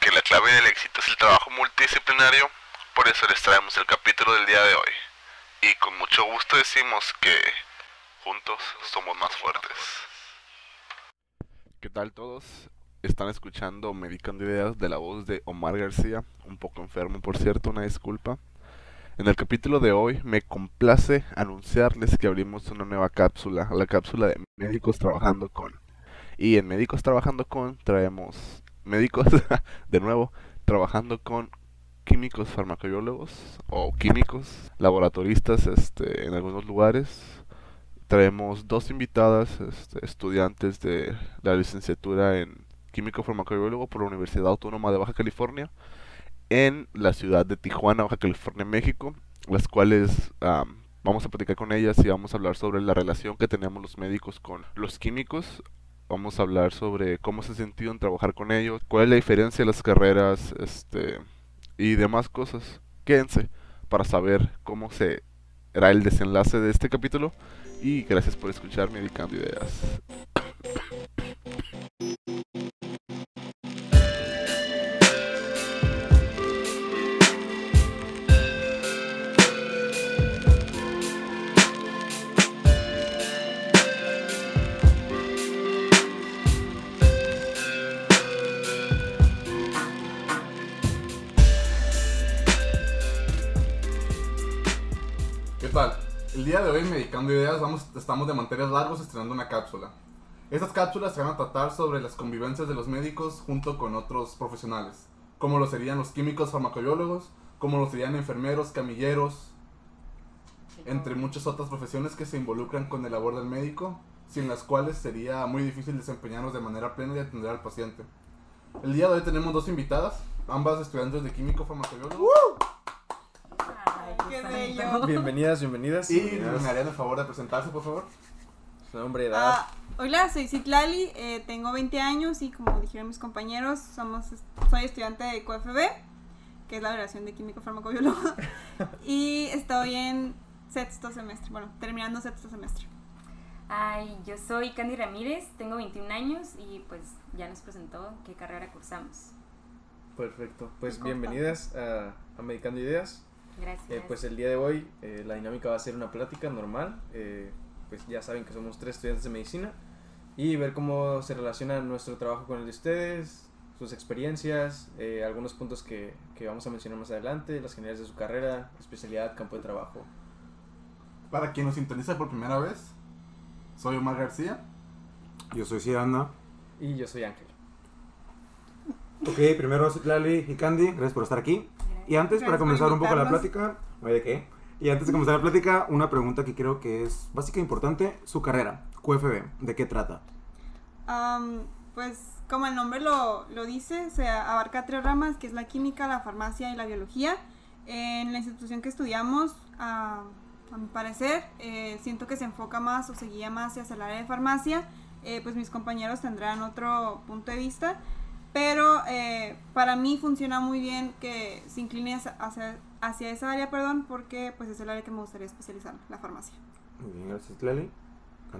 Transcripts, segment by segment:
que la clave del éxito es el trabajo multidisciplinario, por eso les traemos el capítulo del día de hoy. Y con mucho gusto decimos que juntos somos más fuertes. ¿Qué tal todos? Están escuchando Medicando Ideas de la voz de Omar García, un poco enfermo por cierto, una disculpa. En el capítulo de hoy me complace anunciarles que abrimos una nueva cápsula, la cápsula de médicos trabajando con. Y en médicos trabajando con traemos médicos de nuevo trabajando con químicos farmacobiólogos o químicos laboratoristas este, en algunos lugares. Traemos dos invitadas, este, estudiantes de la licenciatura en químico farmacobiólogo por la Universidad Autónoma de Baja California en la ciudad de Tijuana, Baja California, México, las cuales vamos a platicar con ellas y vamos a hablar sobre la relación que tenemos los médicos con los químicos. Vamos a hablar sobre cómo se sentido en trabajar con ellos, cuál es la diferencia de las carreras, este y demás cosas. Quédense para saber cómo será el desenlace de este capítulo y gracias por escuchar Medicando Ideas. El día de hoy en Medicando Ideas estamos de manteles largos estrenando una cápsula. Estas cápsulas se van a tratar sobre las convivencias de los médicos junto con otros profesionales, como lo serían los químicos farmacobiólogos, como lo serían enfermeros, camilleros, entre muchas otras profesiones que se involucran con el labor del médico, sin las cuales sería muy difícil desempeñarnos de manera plena y atender al paciente. El día de hoy tenemos dos invitadas, ambas estudiantes de químico farmacobiólogo. Bienvenidas, bienvenidas. Y me harían el favor de presentarse, por favor. Su nombre, edad. Ah, hola, soy Citlali, eh, tengo 20 años y como dijeron mis compañeros, somos, soy estudiante de QFB, que es la relación de químico farmacobiólogo, y estoy en sexto semestre, bueno, terminando sexto semestre. Ay, yo soy Candy Ramírez, tengo 21 años y pues ya nos presentó qué carrera cursamos. Perfecto, pues bienvenidas a, a Medicando Ideas. Gracias. Eh, pues el día de hoy eh, la dinámica va a ser una plática normal. Eh, pues ya saben que somos tres estudiantes de medicina y ver cómo se relaciona nuestro trabajo con el de ustedes, sus experiencias, algunos puntos que, que, vamos a mencionar más adelante, las generalidades de su carrera, especialidad, campo de trabajo. Para quien nos sintoniza por primera vez, soy Omar García. Yo soy Ciana. Y yo soy Ángel. Ok, primero Lali y Candy, gracias por estar aquí. Y antes, para comenzar un poco la plática, ¿de qué? Y antes de comenzar la plática, una pregunta que creo que es básica e importante. Su carrera, QFB, ¿de qué trata? pues como el nombre lo, lo dice, se abarca tres ramas, que es la química, la farmacia y la biología. En la institución que estudiamos, a mi parecer, eh, siento que se enfoca más o se guía más hacia el área de farmacia. Eh, pues mis compañeros tendrán otro punto de vista. Pero eh, para mí funciona muy bien que se incline hacia, hacia, esa área, perdón, porque pues es el área que me gustaría especializar, la farmacia. Muy bien, gracias, Citlali.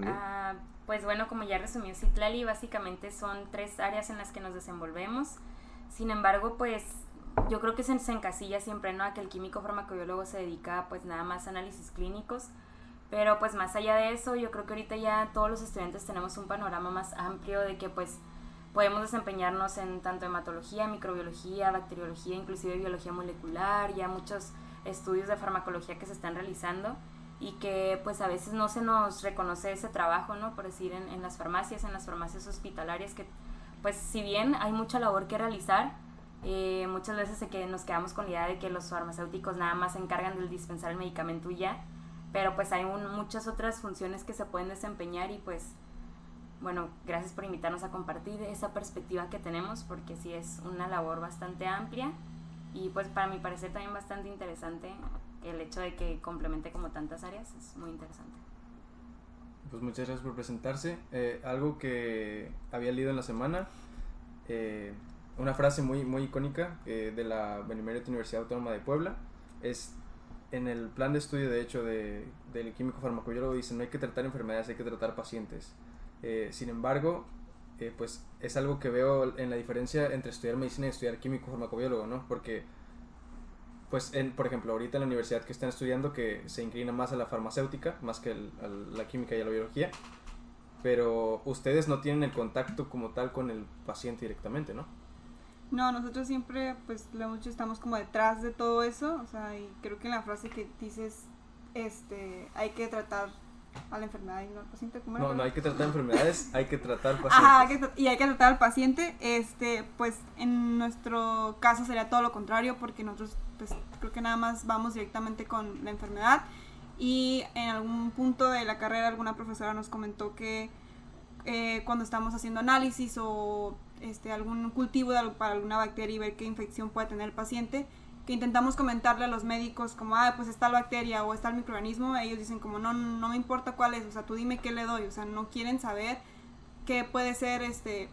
Ah, pues bueno, como ya resumió Citlali, básicamente son tres áreas en las que nos desenvolvemos. Sin embargo, pues yo creo que se, se encasilla siempre, ¿no? A que el químico farmacobiólogo se dedica pues nada más a análisis clínicos. Pero pues más allá de eso, yo creo que ahorita ya todos los estudiantes tenemos un panorama más amplio de que pues podemos desempeñarnos en tanto hematología, microbiología, bacteriología, inclusive biología molecular, ya muchos estudios de farmacología que se están realizando y que pues a veces no se nos reconoce ese trabajo, ¿no? Por decir, en, en las farmacias, en las farmacias hospitalarias, que pues si bien hay mucha labor que realizar, eh, muchas veces que nos quedamos con la idea de que los farmacéuticos nada más se encargan del dispensar el medicamento y ya, pero pues hay muchas otras funciones que se pueden desempeñar y pues bueno, gracias por invitarnos a compartir esa perspectiva que tenemos, porque sí es una labor bastante amplia y pues para mi parecer también bastante interesante el hecho de que complemente como tantas áreas, es muy interesante. Pues muchas gracias por presentarse. Eh, algo que había leído en la semana, eh, una frase muy, muy icónica eh, de la Benemérita Universidad Autónoma de Puebla, es en el plan de estudio, de hecho, de, del químico farmacobiólogo, dice, no hay que tratar enfermedades, hay que tratar pacientes. Eh, sin embargo, eh, pues es algo que veo en la diferencia entre estudiar medicina y estudiar químico farmacobiólogo, ¿no? Porque, pues, por ejemplo, ahorita en la universidad que están estudiando que se inclina más a la farmacéutica, más que a la química y a la biología, pero ustedes no tienen el contacto como tal con el paciente directamente, ¿no? No, nosotros siempre, pues, lo dicho, estamos como detrás de todo eso, o sea, y creo que en la frase que dices, este, hay que tratar a la enfermedad y no al paciente, ¿cómo era? No, no hay que tratar enfermedades, hay que tratar pacientes. Ajá, hay que y hay que tratar al paciente, este, pues en nuestro caso sería todo lo contrario, porque nosotros, pues creo que nada más vamos directamente con la enfermedad y en algún punto de la carrera alguna profesora nos comentó que eh, cuando estamos haciendo análisis o este, algún cultivo de, para alguna bacteria y ver qué infección puede tener el paciente, que intentamos comentarle a los médicos como, ah, pues está la bacteria o está el microorganismo, ellos dicen como, no, no me importa cuál es, o sea, tú dime qué le doy, o sea, no quieren saber qué puede ser, este,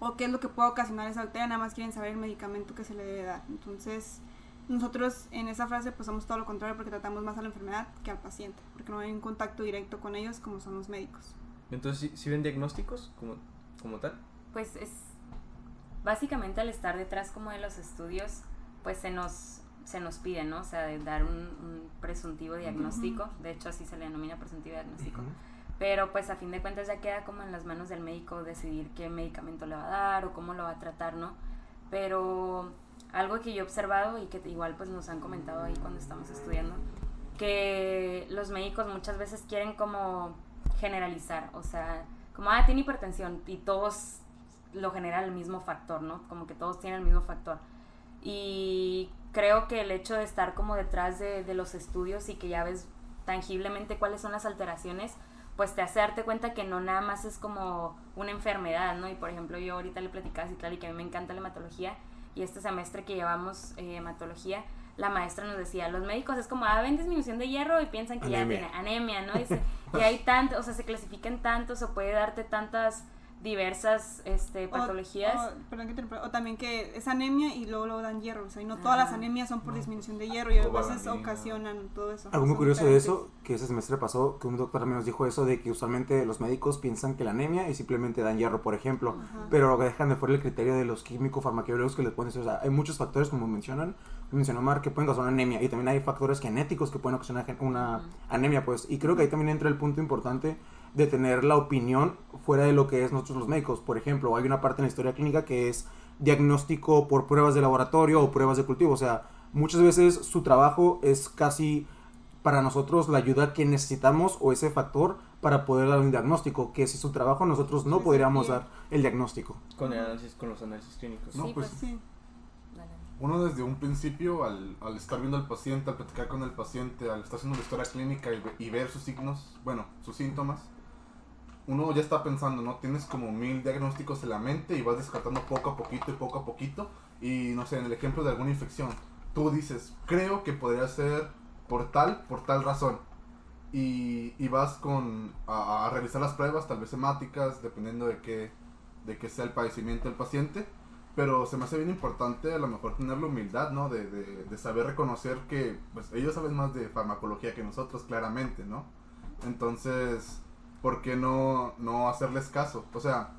o qué es lo que puede ocasionar esa bacteria, nada más quieren saber el medicamento que se le debe dar. Entonces, nosotros en esa frase pues somos todo lo contrario porque tratamos más a la enfermedad que al paciente, porque no hay un contacto directo con ellos como son los médicos. Entonces, ¿sí, sí ven diagnósticos como, como tal? Pues es básicamente al estar detrás como de los estudios, pues se nos se nos pide, ¿no? O sea, de dar un, un presuntivo diagnóstico, de hecho así se le denomina presuntivo diagnóstico. Pero pues a fin de cuentas ya queda como en las manos del médico decidir qué medicamento le va a dar o cómo lo va a tratar, ¿no? Pero algo que yo he observado y que igual pues nos han comentado ahí cuando estamos estudiando, que los médicos muchas veces quieren como generalizar, o sea, como, ah, tiene hipertensión y todos lo genera el mismo factor, ¿no? Como que todos tienen el mismo factor. Y creo que el hecho de estar como detrás de, de los estudios y que ya ves tangiblemente cuáles son las alteraciones, pues te hace darte cuenta que no nada más es como una enfermedad, ¿no? Y por ejemplo, yo ahorita le platicaba a Citlali que a mí me encanta la hematología y este semestre que llevamos eh, hematología, la maestra nos decía, los médicos es como, ah, ven disminución de hierro y piensan que Anemia. ya tiene anemia, ¿no? Dice, y hay tantos, o sea, se clasifican tantos o puede darte tantas diversas este, patologías. O, perdón que te o también que es anemia y luego luego dan hierro, o sea, y no todas las anemias son por disminución de hierro y a veces ocasionan todo eso. Algo muy curioso de eso, que ese semestre pasó, que un doctor también nos dijo eso, de que usualmente los médicos piensan que la anemia y simplemente dan hierro, por ejemplo, Ajá. pero dejan de fuera el criterio de los químicos farmacobiólogos que les ponen, o sea, hay muchos factores, como mencionan, mencionó Mar, que pueden causar una anemia, y también hay factores genéticos que pueden ocasionar gen- una anemia, pues, y creo que ahí también entra el punto importante de tener la opinión fuera de lo que es nosotros los médicos. Por ejemplo, hay una parte en la historia clínica que es diagnóstico por pruebas de laboratorio o pruebas de cultivo. O sea, muchas veces su trabajo es casi para nosotros la ayuda que necesitamos o ese factor para poder dar un diagnóstico, que si su trabajo nosotros no Sí, podríamos sí. dar el diagnóstico. Con, el análisis, con los análisis clínicos. No, Sí, pues, pues. Sí. Uno desde un principio, al, al estar viendo al paciente, al platicar con el paciente, al estar haciendo la historia clínica y ver sus signos, bueno, sus síntomas, uno ya está pensando, ¿no? Tienes como mil diagnósticos en la mente y vas descartando poco a poquito y poco a poquito. Y no sé, en el ejemplo de alguna infección, tú dices, creo que podría ser por tal, por tal razón. Y, y vas con, a, a revisar las pruebas, tal vez hemáticas, dependiendo de qué, de qué sea el padecimiento del paciente. Pero se me hace bien importante a lo mejor tener la humildad, ¿no? De, de, de saber reconocer que pues, ellos saben más de farmacología que nosotros, claramente, ¿no? Entonces, ¿por qué no, no hacerles caso? O sea,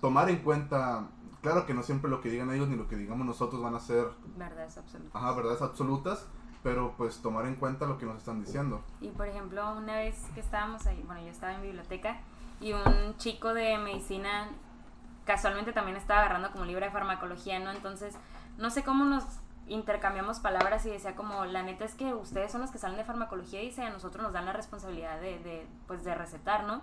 tomar en cuenta, claro que no siempre lo que digan ellos ni lo que digamos nosotros van a ser, Verdad es absoluta. ajá, verdades absolutas, pero pues tomar en cuenta lo que nos están diciendo. Y por ejemplo, una vez que estábamos ahí, bueno, yo estaba en biblioteca y un chico de medicina casualmente también estaba agarrando como libro de farmacología, ¿no? Entonces, no sé cómo nos intercambiamos palabras y decía como, la neta es que ustedes son los que salen de farmacología y dice, a nosotros nos dan la responsabilidad de, de, pues, de recetar, ¿no?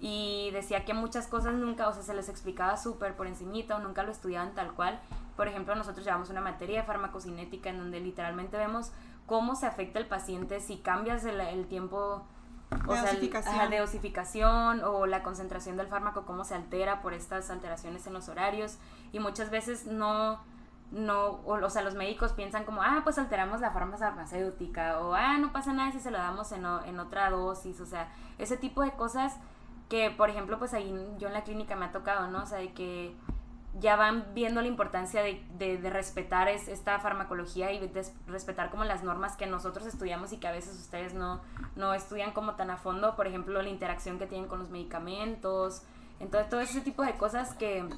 Y decía que muchas cosas nunca, o sea, se les explicaba súper por encimita o nunca lo estudiaban tal cual. Por ejemplo, nosotros llevamos una materia de farmacocinética en donde literalmente vemos cómo se afecta el paciente si cambias el, el tiempo o De sea, el- dosificación. ajá, de dosificación o la concentración del fármaco, cómo se altera por estas alteraciones en los horarios. Y muchas veces no, no, o, o sea, los médicos piensan como, ah, pues alteramos la farmacéutica, o ah, no pasa nada si se lo damos en, en otra dosis, o sea, ese tipo de cosas que, por ejemplo, pues ahí yo en la clínica me ha tocado, ¿no? O sea, de que ya van viendo la importancia de, de, de respetar es, esta farmacología y respetar como las normas que nosotros estudiamos y que a veces ustedes no, no estudian como tan a fondo, por ejemplo, la interacción que tienen con los medicamentos, Entonces, todo ese tipo de cosas que,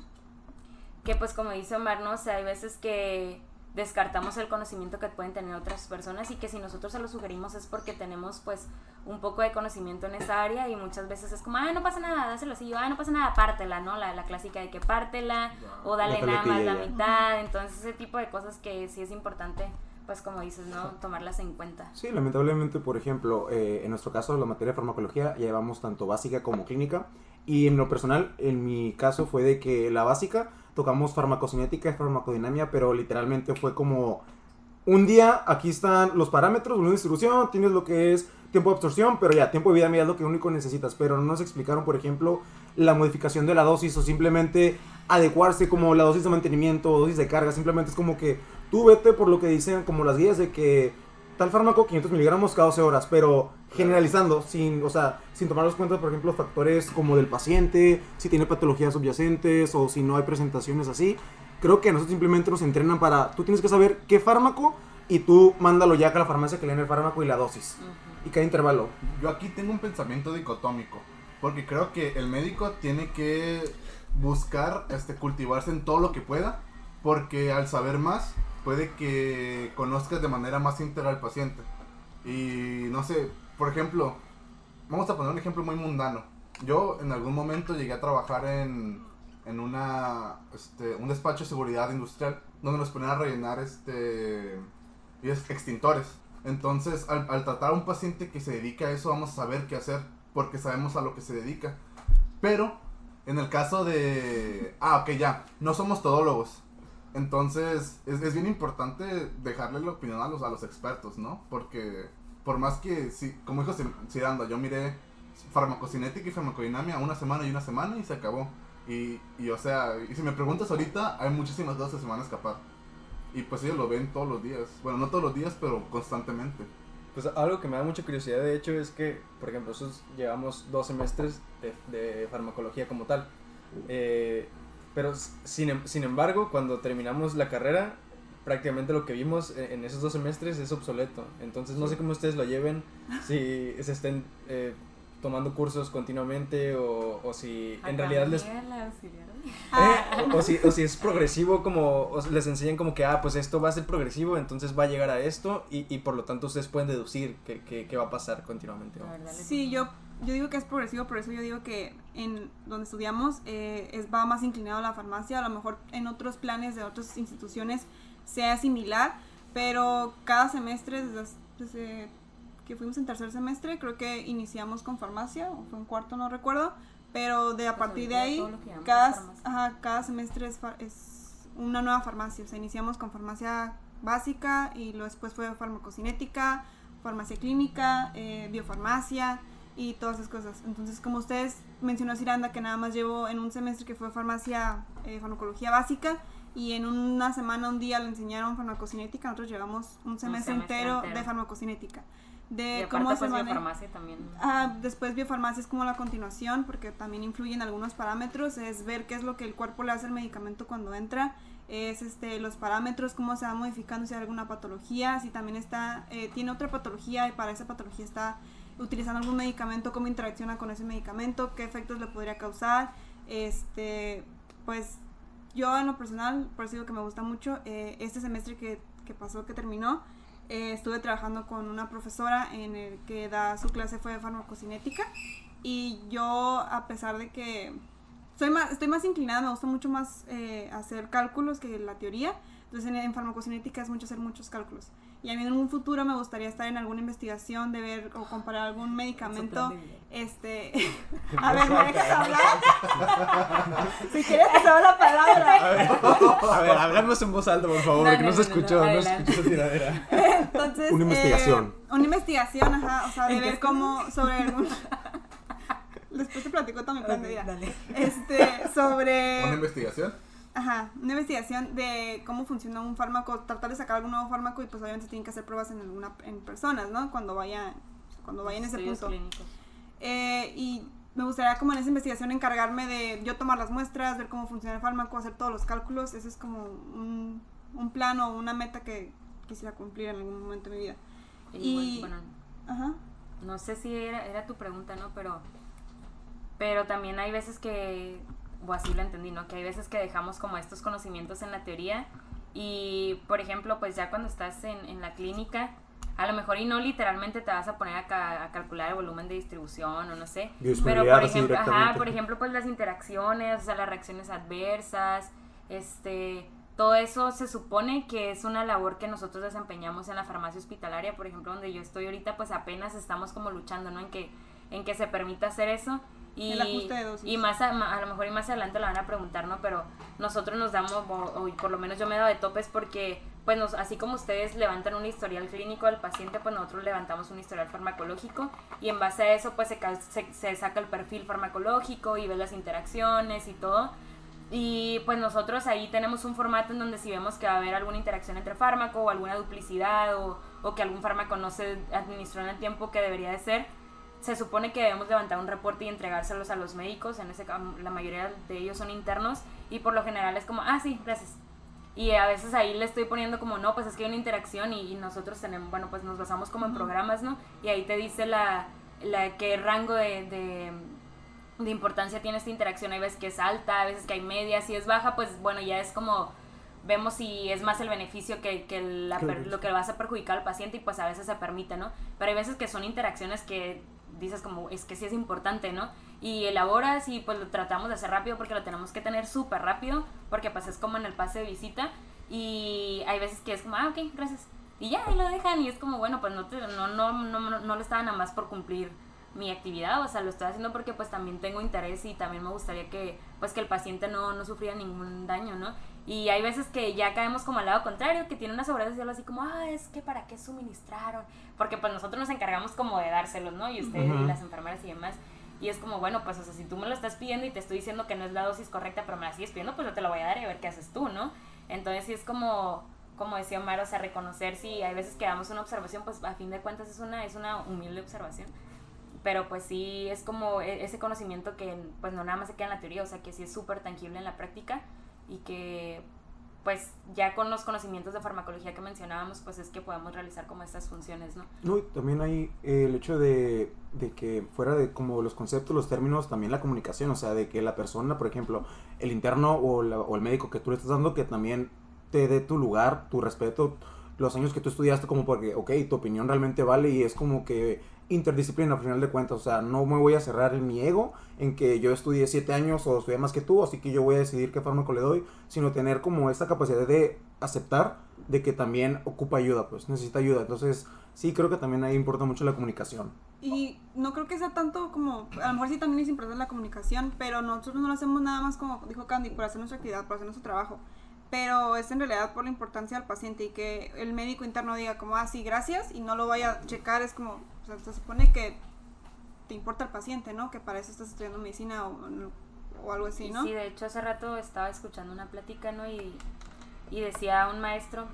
que pues como dice Omar, ¿no? O sea, hay veces que descartamos el conocimiento que pueden tener otras personas y que si nosotros se lo sugerimos es porque tenemos pues un poco de conocimiento en esa área y muchas veces es como, ah, no pasa nada, dáselo así, ah, no pasa nada, pártela, ¿no? La, la clásica de que pártela o dale nada más la mitad, entonces ese tipo de cosas que sí es importante, pues como dices, ¿no? Tomarlas en cuenta. Sí, lamentablemente, por ejemplo, eh, en nuestro caso, la materia de farmacología ya llevamos tanto básica como clínica. Y en lo personal, en mi caso fue de que la básica tocamos farmacocinética y farmacodinamia, pero literalmente fue como un día, aquí están los parámetros, una distribución, tienes lo que es tiempo de absorción, pero ya, tiempo de vida media es lo que único necesitas. Pero no nos explicaron, por ejemplo, la modificación de la dosis o simplemente adecuarse como la dosis de mantenimiento o dosis de carga. Simplemente es como que tú vete por lo que dicen como las guías de que tal fármaco 500 miligramos cada 12 horas, pero generalizando, sin, o sea, sin tomar en cuenta, por ejemplo, factores como del paciente, si tiene patologías subyacentes o si no hay presentaciones así. Creo que a nosotros simplemente nos entrenan para, tú tienes que saber qué fármaco y tú mándalo ya a la farmacia que le den el fármaco y la dosis. Y cada intervalo. Yo aquí tengo un pensamiento dicotómico, porque creo que el médico tiene que buscar este, cultivarse en todo lo que pueda, porque al saber más puede que conozcas de manera más íntegra al paciente. Y no sé, por ejemplo, vamos a poner un ejemplo muy mundano. Yo en algún momento llegué a trabajar en, en una, este, un despacho de seguridad industrial donde nos ponían a rellenar este, extintores. Entonces, al, al tratar a un paciente que se dedica a eso, vamos a saber qué hacer, porque sabemos a lo que se dedica. Pero, en el caso de... Ah, ok, ya, no somos todólogos. Entonces, es, es bien importante dejarle la opinión a los, a los expertos, ¿no? Porque, por más que, sí, como dijo Cir- Ciranda, yo miré farmacocinética y farmacodinamia una semana y una semana y se acabó. Y, y, o sea, y si me preguntas ahorita, hay muchísimas cosas que se van a escapar. Y pues ellos lo ven todos los días. Bueno, no todos los días, pero constantemente. Pues algo que me da mucha curiosidad de hecho es que, por ejemplo, nosotros llevamos dos semestres de, de farmacología como tal. Eh, pero s- sin, em- sin embargo, cuando terminamos la carrera, prácticamente lo que vimos e- en esos dos semestres es obsoleto. Entonces no sé cómo ustedes lo lleven, si se estén eh, tomando cursos continuamente o, o si en realidad les... Eh, o, si, o si es progresivo, como o les enseñan como que, ah, pues esto va a ser progresivo, entonces va a llegar a esto y, y por lo tanto ustedes pueden deducir qué que, que va a pasar continuamente. Sí, yo, yo digo que es progresivo, por eso yo digo que en donde estudiamos eh, es, va más inclinado a la farmacia, a lo mejor en otros planes de otras instituciones sea similar, pero cada semestre, desde, desde que fuimos en tercer semestre, creo que iniciamos con farmacia, o fue un cuarto, no recuerdo, pero de a Pues partir de ahí, cada, ajá, cada semestre es, es una nueva farmacia, o sea, iniciamos con farmacia básica y luego después fue farmacocinética, farmacia clínica, eh, biofarmacia y todas esas cosas. Entonces, como ustedes mencionó Ciranda, que nada más llevo en un semestre que fue farmacia, eh, farmacología básica, y en una semana, un día le enseñaron farmacocinética, nosotros llevamos un semestre, semestre entero, entero. de farmacocinética. Y De aparte, cómo se pues, maneja. biofarmacia también. Ah, después biofarmacia es como la continuación, porque también influyen algunos parámetros, es ver qué es lo que el cuerpo le hace al medicamento cuando entra, es este los parámetros, cómo se va modificando, si hay alguna patología, si también está, eh, tiene otra patología y para esa patología está utilizando algún medicamento, cómo interacciona con ese medicamento, qué efectos le podría causar, este, pues yo en lo personal, por eso digo que me gusta mucho, eh, este semestre que, que pasó, que terminó, eh, estuve trabajando con una profesora en el que da su clase fue de farmacocinética y yo a pesar de que soy más, estoy más inclinada, me gusta mucho más eh, hacer cálculos que la teoría, entonces en, en farmacocinética es mucho hacer muchos cálculos y a mí en un futuro me gustaría estar en alguna investigación de ver o comparar algún medicamento este a ver me dejas hablar si quieres te cedo la palabra A ver, hablamos en voz alta, por favor, No, que no, no, se no, no, escuchó, no, se escuchó esa tiradera. Entonces, Una investigación. eh, una investigación, ajá, o sea, de ¿En qué ver cómo, sobre algún... Después te platico todo mi plan de vida. Dale. Este, Una sobre... investigación. Ajá, una investigación de cómo funciona un fármaco, tratar de sacar algún nuevo fármaco y pues obviamente tienen que hacer pruebas en alguna, en personas, ¿no? Cuando vayan, cuando vayan a ese punto. clínicos. Eh, y me gustaría como en esa investigación encargarme de yo tomar las muestras, ver cómo funciona el fármaco, hacer todos los cálculos. Ese es como un, un plan o una meta que quisiera cumplir en algún momento de mi vida. Y, Y- bueno, Ajá. no sé si era, era tu pregunta, ¿no? Pero pero también hay veces que, o así lo entendí, ¿no? Que hay veces que dejamos como estos conocimientos en la teoría y, por ejemplo, pues ya cuando estás en, en la clínica, a lo mejor y no literalmente te vas a poner a, ca- a calcular el volumen de distribución o no sé, pero por ejemplo, ajá, por ejemplo, pues las interacciones, o sea, las reacciones adversas, este, todo eso se supone que es una labor que nosotros desempeñamos en la farmacia hospitalaria, por ejemplo, donde yo estoy ahorita, pues apenas estamos como luchando, ¿no? En que, en que se permita hacer eso. Y, El ajuste de dosis. y más a, a lo mejor y más adelante la van a preguntar, ¿no? Pero nosotros nos damos, o, o por lo menos yo me he dado de topes porque, pues nos, así como ustedes levantan un historial clínico del paciente, pues nosotros levantamos un historial farmacológico y en base a eso pues se, se, se saca el perfil farmacológico y ves las interacciones y todo. Y pues nosotros ahí tenemos un formato en donde si vemos que va a haber alguna interacción entre fármaco o alguna duplicidad o, o que algún fármaco no se administró en el tiempo que debería de ser, se supone que debemos levantar un reporte y entregárselos a los médicos, en ese la mayoría de ellos son internos y por lo general es como, ah, sí, gracias. Y a veces ahí le estoy poniendo como, no, pues es que hay una interacción y, y nosotros tenemos, bueno, pues nos basamos como en programas, ¿no? Y ahí te dice la, la qué rango de, de, de importancia tiene esta interacción. Hay veces que es alta, a veces que hay media, si es baja, pues bueno, ya es como vemos si es más el beneficio que, que la lo que vas a perjudicar al paciente y pues a veces se permite, ¿no? Pero hay veces que son interacciones que dices como, es que sí es importante, ¿no? Y elaboras y pues lo tratamos de hacer rápido porque lo tenemos que tener súper rápido porque pues es como en el pase de visita y hay veces que es como, ah, ok, gracias. Y ya, ahí lo dejan y es como, bueno, pues no, te, no, no, no, no, lo estaba nada más por cumplir mi actividad, o sea, lo estoy haciendo porque pues también tengo interés y también me gustaría que pues que el paciente no, no sufriera ningún daño, ¿no? Y hay veces que ya caemos como al lado contrario, que tiene una sobredosis y algo así como, ah, es que para qué suministraron, porque pues nosotros nos encargamos como de dárselos, ¿no? Y ustedes Ujú. y las enfermeras y demás. Y es como, bueno, pues, o sea, si tú me lo estás pidiendo y te estoy diciendo que no es la dosis correcta, pero me la sigues pidiendo, pues yo te la voy a dar y a ver qué haces tú, ¿no? Entonces sí es como, como decía Omar, o sea, reconocer si hay veces que damos una observación, pues a fin de cuentas es una, es una humilde observación. Pero pues sí es como e- ese conocimiento que pues no nada más se queda en la teoría, o sea, que sí es súper tangible en la práctica y que pues ya con los conocimientos de farmacología que mencionábamos, pues es que podemos realizar como estas funciones, ¿no? No, y también hay eh, el hecho de, de que fuera de como los conceptos, los términos, también la comunicación, o sea, de que la persona, por ejemplo, el interno o, la- o el médico que tú le estás dando, que también te dé tu lugar, tu respeto, los años que tú estudiaste, como porque, ok, tu opinión realmente vale y es como que interdisciplina al final de cuentas, o sea, no me voy a cerrar en mi ego en que yo estudié siete años o estudié más que tú, así que yo voy a decidir qué fármaco le doy, sino tener como esta capacidad de aceptar de que también ocupa ayuda, pues necesita ayuda, entonces sí creo que también ahí importa mucho la comunicación. Y no creo que sea tanto como, a lo mejor sí también es importante la comunicación, pero nosotros no lo hacemos nada más como dijo Candy, por hacer nuestra actividad, por hacer nuestro trabajo. Pero es en realidad por la importancia del paciente y que el médico interno diga como, ah, sí, gracias, y no lo vaya a checar, es como, o sea, se supone que te importa el paciente, ¿no? Que para eso estás estudiando medicina o, o algo así, ¿no? Sí, de hecho hace rato estaba escuchando una plática, ¿no? Y, y decía un maestro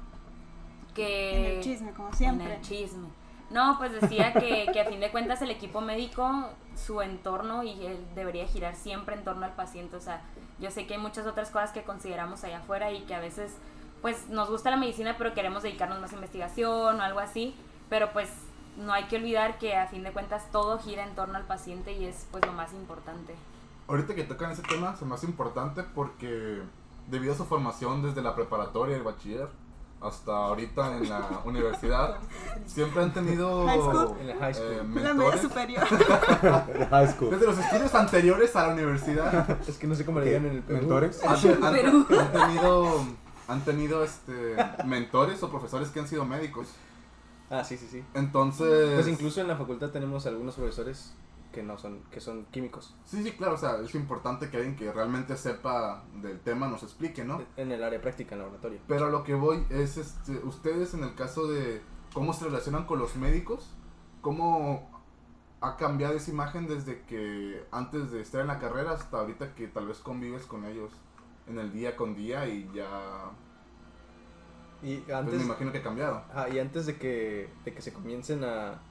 que... En el chisme, como siempre. En el chisme. No, pues decía que, que a fin de cuentas el equipo médico, su entorno y él debería girar siempre en torno al paciente. O sea, yo sé que hay muchas otras cosas que consideramos allá afuera y que a veces, pues nos gusta la medicina, pero queremos dedicarnos más a investigación o algo así. Pero pues no hay que olvidar que a fin de cuentas todo gira en torno al paciente y es pues lo más importante. Ahorita que tocan ese tema se me hace importante porque debido a su formación desde la preparatoria el bachiller hasta ahorita en la universidad, siempre han tenido High school. En la high school. eh, la media mentores. superior. High school. Desde los estudios anteriores a la universidad Es que no sé cómo le digan en el Perú. Mentores. han, han- han tenido, han tenido este, mentores o profesores que han sido médicos. Ah, sí, sí, sí. Entonces, Pues incluso en la facultad tenemos algunos profesores que no son, que son químicos. sí, sí, claro, o sea, es importante que alguien que realmente sepa del tema nos explique, ¿no? En el área práctica, en laboratorio. Pero a lo que voy es, este, ustedes en el caso de cómo se relacionan con los médicos, cómo ha cambiado esa imagen desde que antes de estar en la carrera hasta ahorita que tal vez convives con ellos en el día con día y ya, Y pues antes, me imagino que cambiaron. ah, y antes de que, de que se comiencen a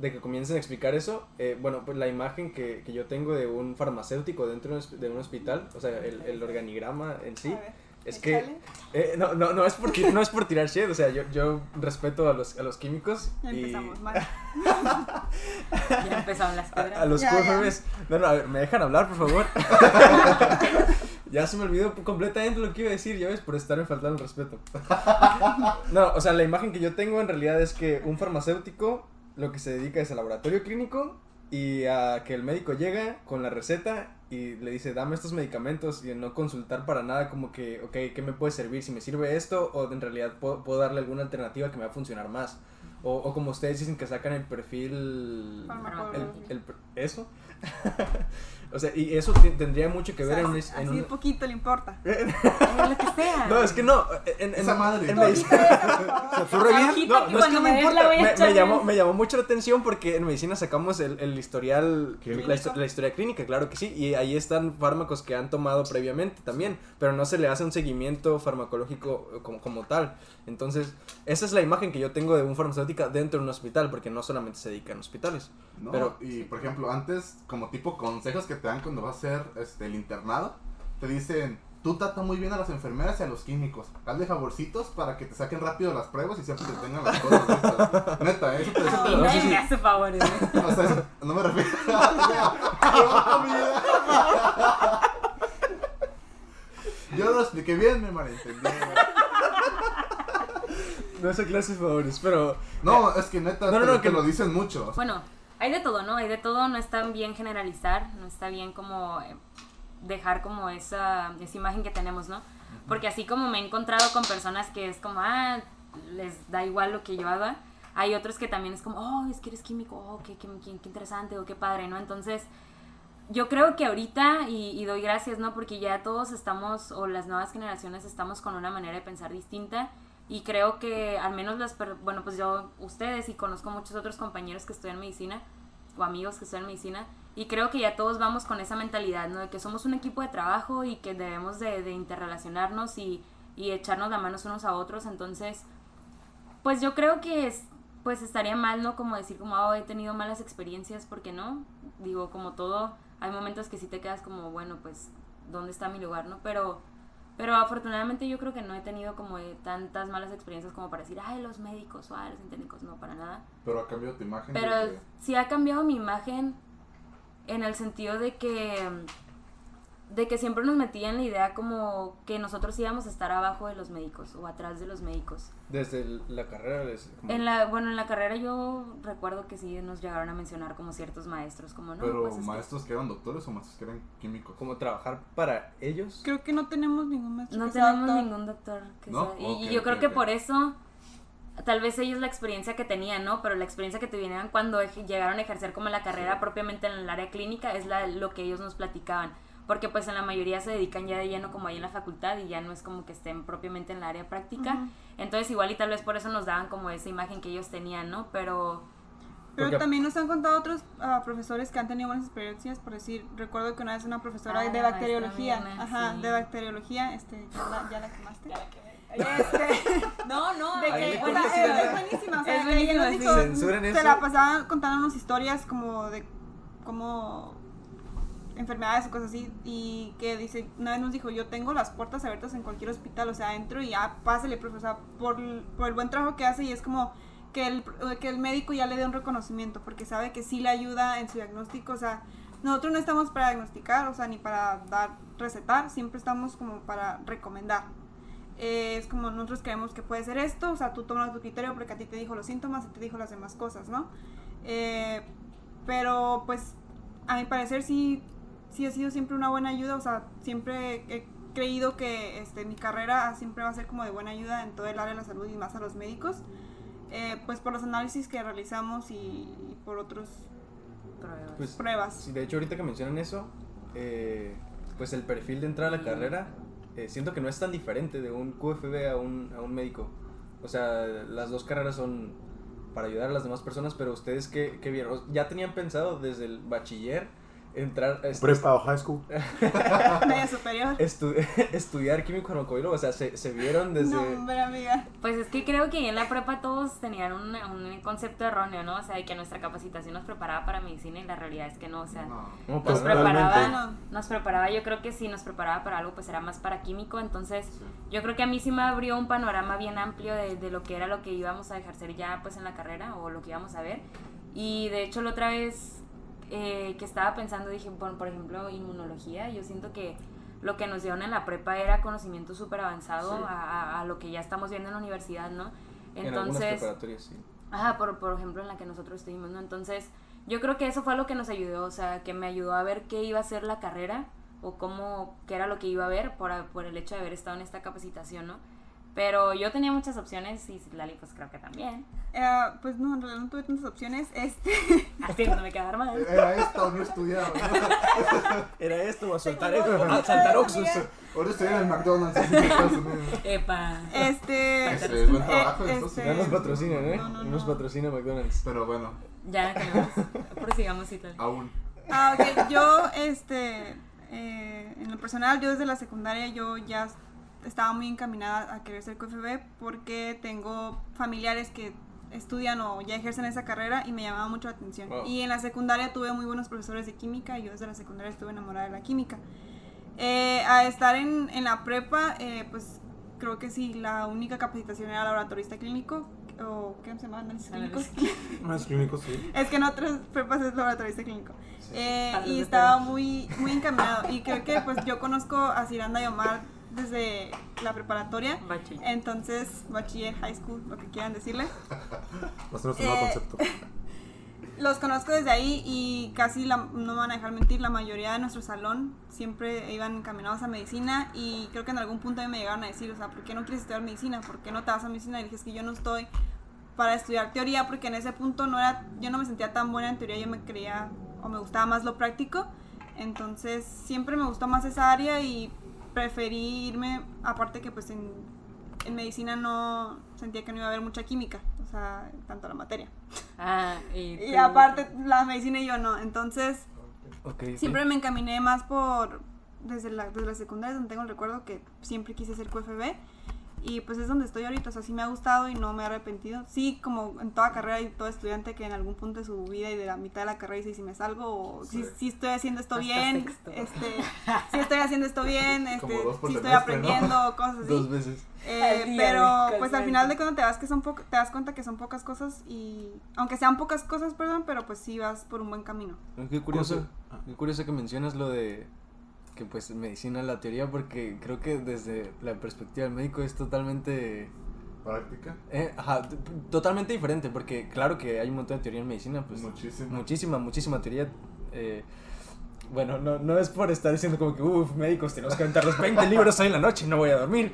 de que comiencen a explicar eso, eh, bueno, pues la imagen que, que yo tengo de un farmacéutico dentro de un hospital, o sea, el, el organigrama en sí, A ver. Es que eh, no, no, no, es por, no es por tirar shit, o sea, yo, yo respeto a los, a los químicos. Ya y... empezamos mal. Ya empezaron las A, piedras. a los Ya, QFBs. No, no, a ver, ¿me dejan hablar, por favor? ya se me olvidó completamente lo que iba a decir, ya ves, por estarme faltando el respeto. no, o sea, la imagen que yo tengo en realidad es que un farmacéutico lo que se dedica es al laboratorio clínico y a que el médico llega con la receta y le dice, dame estos medicamentos y no consultar para nada como que, ok, ¿qué me puede servir? Si me sirve esto o en realidad puedo, puedo darle alguna alternativa que me va a funcionar más. O, o como ustedes dicen que sacan el perfil... El- el- ¿Eso? o sea, y eso te- tendría mucho que O ver sea, en, un- así en de un... poquito le importa. Lo que sea. No, es que no. En, en- Esa madre. en medicina- ¿Se absorbe bien? No, no es que me importa. la Me, echar me llamó, me llamó mucho la atención porque en medicina sacamos el, el historial, la, histo- la historia clínica, claro que sí. Y ahí están fármacos que han tomado previamente también, pero no se le hace un seguimiento farmacológico eh, como, como tal. Entonces, esa es la imagen que yo tengo de un farmacéutico dentro de un hospital, porque no solamente se dedica en hospitales. No, Pero- y por ejemplo, antes, como tipo consejos que te dan cuando vas a hacer este, el internado, te dicen, tú trata muy bien a las enfermeras y a los químicos. Hazle favorcitos para que te saquen rápido las pruebas y siempre te tengan las cosas listas. Neta, eso te, eso te Y lo no sé nadie si- me hace favores. ¿eh? O sea, eso no me refiero a... Yo no lo expliqué bien, me malentendí. No esa clase de favores, pero... No, es que neta, No, no, no, que- lo dicen mucho. Bueno, hay de todo, ¿no? Hay de todo, no está bien generalizar, no está bien como eh, dejar como esa, esa imagen que tenemos, ¿no? Porque así como me he encontrado con personas que es como, ah, les da igual lo que yo haga, hay otros que también es como, oh, es que eres químico, oh, qué, qué, qué- qué interesante o qué padre, ¿no? Entonces, yo creo que ahorita, y, y doy gracias, ¿no? Porque ya todos estamos, o las nuevas generaciones estamos con una manera de pensar distinta. Y creo que al menos las, bueno, pues yo, ustedes y conozco muchos otros compañeros que estudian medicina, o amigos que estudian medicina, y creo que ya todos vamos con esa mentalidad, ¿no? De que somos un equipo de trabajo y que debemos de, interrelacionarnos y, y echarnos la manos unos a otros. Entonces, pues yo creo que es, pues estaría mal, ¿no? Como decir como, oh, he tenido malas experiencias, porque no? Digo, como todo, hay momentos que sí te quedas como, bueno, pues, ¿dónde está mi lugar, no? Pero, pero afortunadamente yo creo que no he tenido como tantas malas experiencias como para decir, ay, los médicos o ay, los técnicos, no, para nada. Pero ha cambiado tu imagen. Pero sí ha cambiado mi imagen en el sentido de que de que siempre nos metía en la idea como que nosotros íbamos a estar abajo de los médicos o atrás de los médicos. Desde la carrera... les- como- En la bueno, en la carrera yo recuerdo que sí nos llegaron a mencionar como ciertos maestros, como no, Pero pues que- maestros que eran doctores o maestros que eran químicos. como trabajar para ellos. Creo que no tenemos ningún maestro. no que sea tenemos doctor. ningún doctor que ¿No? sea- y, yo creo que por eso tal vez ellos la experiencia que tenían, ¿no? Pero la experiencia que tuvieron cuando llegaron a ejercer como la carrera propiamente en el área clínica es la, lo que ellos nos platicaban. Porque pues en la mayoría se dedican ya de lleno como ahí en la facultad y ya no es como que estén propiamente en la área práctica. Ujú. Entonces igual y tal vez por eso nos daban como esa imagen que ellos tenían, ¿no? Pero Pero Porque- también nos han contado otros ah, profesores que han tenido buenas experiencias, por decir, recuerdo que una vez una profesora Ah, de bacteriología, Mirna, ajá, sí. de bacteriología, este, ya la, ya la quemaste. Este, no, no, de que, le o sea, es, es buenísima, o sea, Es que ella nos dijo, se la pasaban contándonos historias como de, como enfermedades o cosas así, y que dice, una vez nos dijo, yo tengo las puertas abiertas en cualquier hospital, o sea, entro y ya, pásale, profe, o sea, por, por el buen trabajo que hace y es como que el, que el médico ya le dé un reconocimiento, porque sabe que sí le ayuda en su diagnóstico, o sea, nosotros no estamos para diagnosticar, o sea, ni para dar, recetar, siempre estamos como para recomendar. Eh, es como nosotros creemos que puede ser esto, o sea, tú tomas tu criterio porque a ti te dijo los síntomas y te dijo las demás cosas, ¿no? Eh, pero pues a mi parecer sí, sí ha sido siempre una buena ayuda, o sea, siempre he creído que este, mi carrera siempre va a ser como de buena ayuda en todo el área de la salud y más a los médicos, eh, pues por los análisis que realizamos y, y por otras Pruebas. Pues, pruebas. Sí, de hecho, ahorita que mencionan eso, eh, pues el perfil de entrada a la carrera, eh, siento que no es tan diferente de un QFB a un, a un médico. O sea, las dos carreras son para ayudar a las demás personas, pero ustedes qué, qué vieron? ¿Ya tenían pensado desde el bachiller entrar Prepa o high school. Media superior. estu- estudiar químico farmacobiólogo, o sea, se, se vieron desde... No, hombre, amiga. Pues es que creo que en la prepa todos tenían un, un concepto erróneo, ¿no? O sea, de que nuestra capacitación nos preparaba para medicina y la realidad es que no, o sea, No. No, nos. Totalmente. preparaba, No. nos preparaba, yo creo que si nos preparaba para algo, pues era más para químico, entonces Sí. yo creo que a mí sí me abrió un panorama bien amplio de, de lo que era lo que íbamos a ejercer ya pues en la carrera o lo que íbamos a ver. Y de hecho la otra vez eh, que estaba pensando dije, por, por ejemplo, inmunología, yo siento que lo que nos dieron en la prepa era conocimiento súper avanzado Sí. a, a- lo que ya estamos viendo en la universidad, ¿no? en Entonces, preparatorias, sí. Ajá, por, por ejemplo, en la que nosotros estuvimos, ¿no? Entonces, yo creo que eso fue lo que nos ayudó, o sea, que me ayudó a ver qué iba a ser la carrera o cómo, qué era lo que iba a ver por, por el hecho de haber estado en esta capacitación, ¿no? Pero yo tenía muchas opciones y Lali pues creo que también, Eh, pues no, en realidad no tuve tantas opciones. Este, haciéndome quedar mal. Era esto o no estudiaba. Era esto, a soltar, Tengo- a saltar Oxus. Ahora estoy en el McDonald's así en Estados Unidos. Epa. este. Es buen trabajo, eh, entonces. Ya nos patrocinan, ¿eh? No, no, Nos no. patrocina McDonald's. Pero bueno, Ya, que no. Prosigamos, Citlali. aún. Ah, ok. Yo, este, eh, en lo personal, yo desde la secundaria yo ya estaba muy encaminada a querer ser QFB porque tengo familiares que estudian o ya ejercen esa carrera y me llamaba mucho la atención. Wow. Y en la secundaria tuve muy buenos profesores de química y yo desde la secundaria estuve enamorada de la química. Eh, a estar en, en la prepa, eh, pues creo que sí, la única capacitación era laboratorista clínico o ¿qué se llama? Análisis clínicos. No es clínico, sí. Es que en otras prepas es laboratorista clínico. Eh, Para los y estaba muy, muy encaminado. Y creo que pues yo conozco a Ciranda y Omar desde la preparatoria. Bachi. Entonces, bachiller, high school, lo que quieran decirle. Ser nuestro nuevo Eh, concepto. Los conozco desde ahí y casi, la- no me van a dejar mentir, la mayoría de nuestro salón siempre iban encaminados a medicina y creo que en algún punto a mí me llegaron a decir, o sea, ¿por qué no quieres estudiar medicina? ¿Por qué no te vas a medicina? Y dije, es que yo no estoy para estudiar teoría porque en ese punto no era, yo no me sentía tan buena en teoría, yo me creía o me gustaba más lo práctico. Entonces siempre me gustó más esa área y preferí irme, aparte que pues en, en medicina no sentía que no iba a haber mucha química, o sea, tanto la materia. Ah, y, aparte la medicina y yo no. Entonces, siempre me encaminé más por desde la, desde la secundaria, donde tengo el recuerdo que siempre quise ser QFB. Y pues es donde estoy ahorita, o sea, sí me ha gustado y no me he arrepentido. Sí, como en toda carrera y todo estudiante que en algún punto de su vida y de la mitad de la carrera dice si me salgo o si, Sí. si estoy haciendo esto Hasta bien, sexto. este, si estoy haciendo esto bien, este, si estoy aprendiendo, cosas así. Dos veces. Eh, día, pero pues al final de cuentas te das que son poco- te das cuenta que son pocas cosas y aunque sean pocas cosas, perdón, pero pues sí vas por un buen camino. Qué curioso, ah. qué curioso que mencionas lo de que pues medicina la teoría porque creo que desde la perspectiva del médico es totalmente Práctica. eh, ajá, totalmente diferente porque claro que hay un montón de teoría en medicina pues Muchísimo. muchísima muchísima teoría eh, bueno, no, no es por estar diciendo como que, uff, médicos, tenemos que aventar los 20 libros hoy en la noche, no voy a dormir.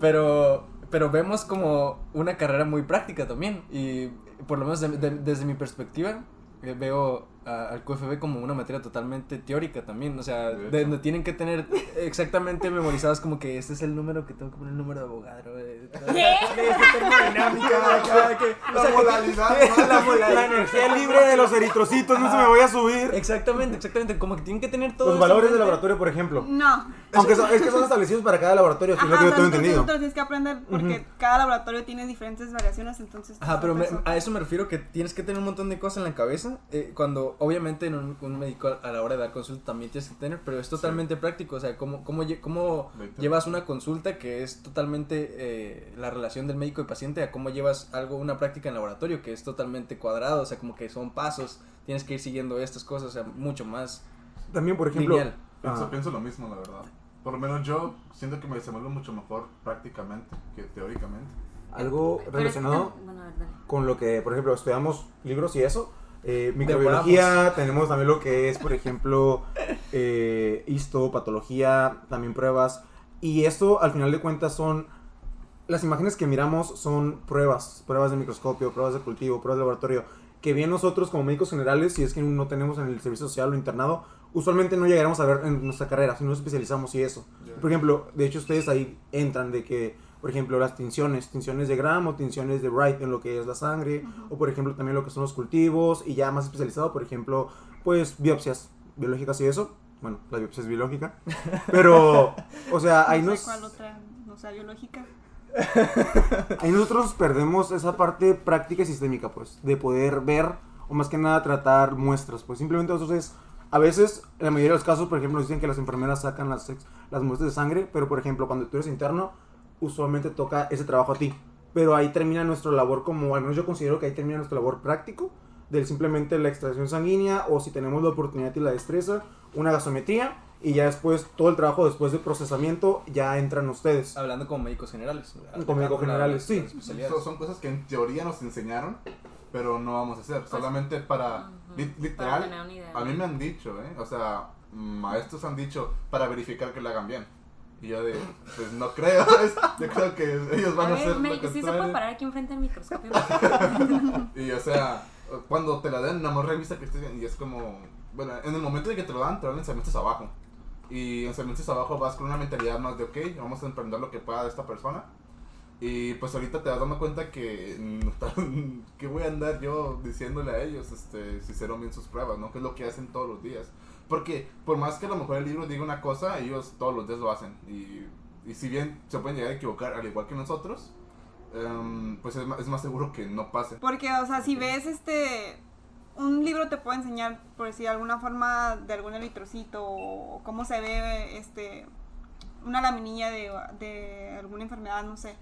Pero, pero vemos como una carrera muy práctica también. Y por lo menos de- de- desde mi perspectiva, eh, veo a- al QFB como una materia totalmente teórica también. O sea, De de tienen que tener exactamente memorizadas como que este es el número que tengo que poner el número de abogado. ¿Qué? de o La sea, que- modalidad, que- ¿no? la energía libre de los eritrocitos, no se me voy a subir. Exactamente, exactamente. Como que tienen que tener todo Los valores del laboratorio, por ejemplo. No. Aunque son- es que son establecidos para cada laboratorio, así es lo que yo Ajá, tengo entonces entendido. tienes que aprender porque cada laboratorio tiene diferentes variaciones, entonces... Ajá, pero me- a eso me refiero que tienes que tener un montón de cosas en la cabeza. eh, cuando, obviamente, en un, un médico a, a la hora de dar consulta también tienes que tener, pero es totalmente práctico. O sea, cómo, cómo, llevas una consulta que es totalmente eh, la relación del médico y paciente a cómo llevas algo, una práctica en laboratorio que es totalmente cuadrado. O sea, como que son pasos, tienes que ir siguiendo estas cosas, o sea, mucho más También, por ejemplo, lineal. Pienso, ah, pienso lo mismo, la verdad. Por lo menos yo siento que me desenvuelvo mucho mejor prácticamente que teóricamente. algo Pero es que relacionado con lo que, por ejemplo, estudiamos libros y eso. Eh, microbiología, tenemos también lo que es, por ejemplo, eh, histopatología, también pruebas. Y esto, al final de cuentas, son. Las imágenes que miramos son pruebas, pruebas de microscopio, pruebas de cultivo, pruebas de laboratorio. Que bien nosotros, como médicos generales, si es que no tenemos en el servicio social o internado, usualmente no llegaremos a ver en nuestra carrera, si no nos especializamos y eso. Por ejemplo, de hecho, ustedes ahí entran de que, por ejemplo, las tinciones, tinciones de Gram o tinciones de Wright en lo que es la sangre, o por ejemplo, también lo que son los cultivos, y ya más especializado, por ejemplo, pues biopsias, biológicas y eso. Bueno, la biopsia es biológica. Pero, o sea, ahí no nos... cuál otra no sea biológica. Ahí nosotros perdemos esa parte práctica y sistémica, pues, de poder ver o más que nada tratar muestras, pues simplemente nosotros es, a veces, en la mayoría de los casos, por ejemplo, nos dicen que las enfermeras sacan las, las muestras de sangre, pero por ejemplo, cuando tú eres interno, usualmente toca ese trabajo a ti. Pero ahí termina nuestra labor como, al menos yo considero que ahí termina nuestra labor práctico, del simplemente la extracción sanguínea o si tenemos la oportunidad y la destreza, una gasometría y ya después todo el trabajo después de procesamiento ya entran ustedes. Hablando como médicos generales. Como médicos generales, sí. Son cosas que en teoría nos enseñaron, pero no vamos a hacer. Pues, Solamente para, literal, a mí me han dicho, ¿eh? O sea, maestros han dicho para verificar que lo hagan bien. Y yo de, pues no creo, yo creo que ellos van a, hacer me, lo Sí se puede parar aquí enfrente del microscopio. y o sea, cuando te la den, nada más revisa que estés bien. Y es como, bueno, en el momento de que te lo dan, te dan en semestres abajo. Y en semestres abajo vas con una mentalidad más de, ok, vamos a emprender lo que pueda de esta persona. Y pues ahorita te vas dando cuenta que, que voy a andar yo diciéndole a ellos este, si hicieron bien sus pruebas, ¿no? Que es lo que hacen todos los días. Porque por más que a lo mejor el libro diga una cosa, ellos todos los días lo hacen. Y, y si bien se pueden llegar a equivocar al igual que nosotros, um, pues es más, es más seguro que no pase. Porque, o sea, si ves este un libro te puede enseñar, por decir alguna forma, de algún eritrocito o cómo se ve este una laminilla de, de alguna enfermedad, no sé.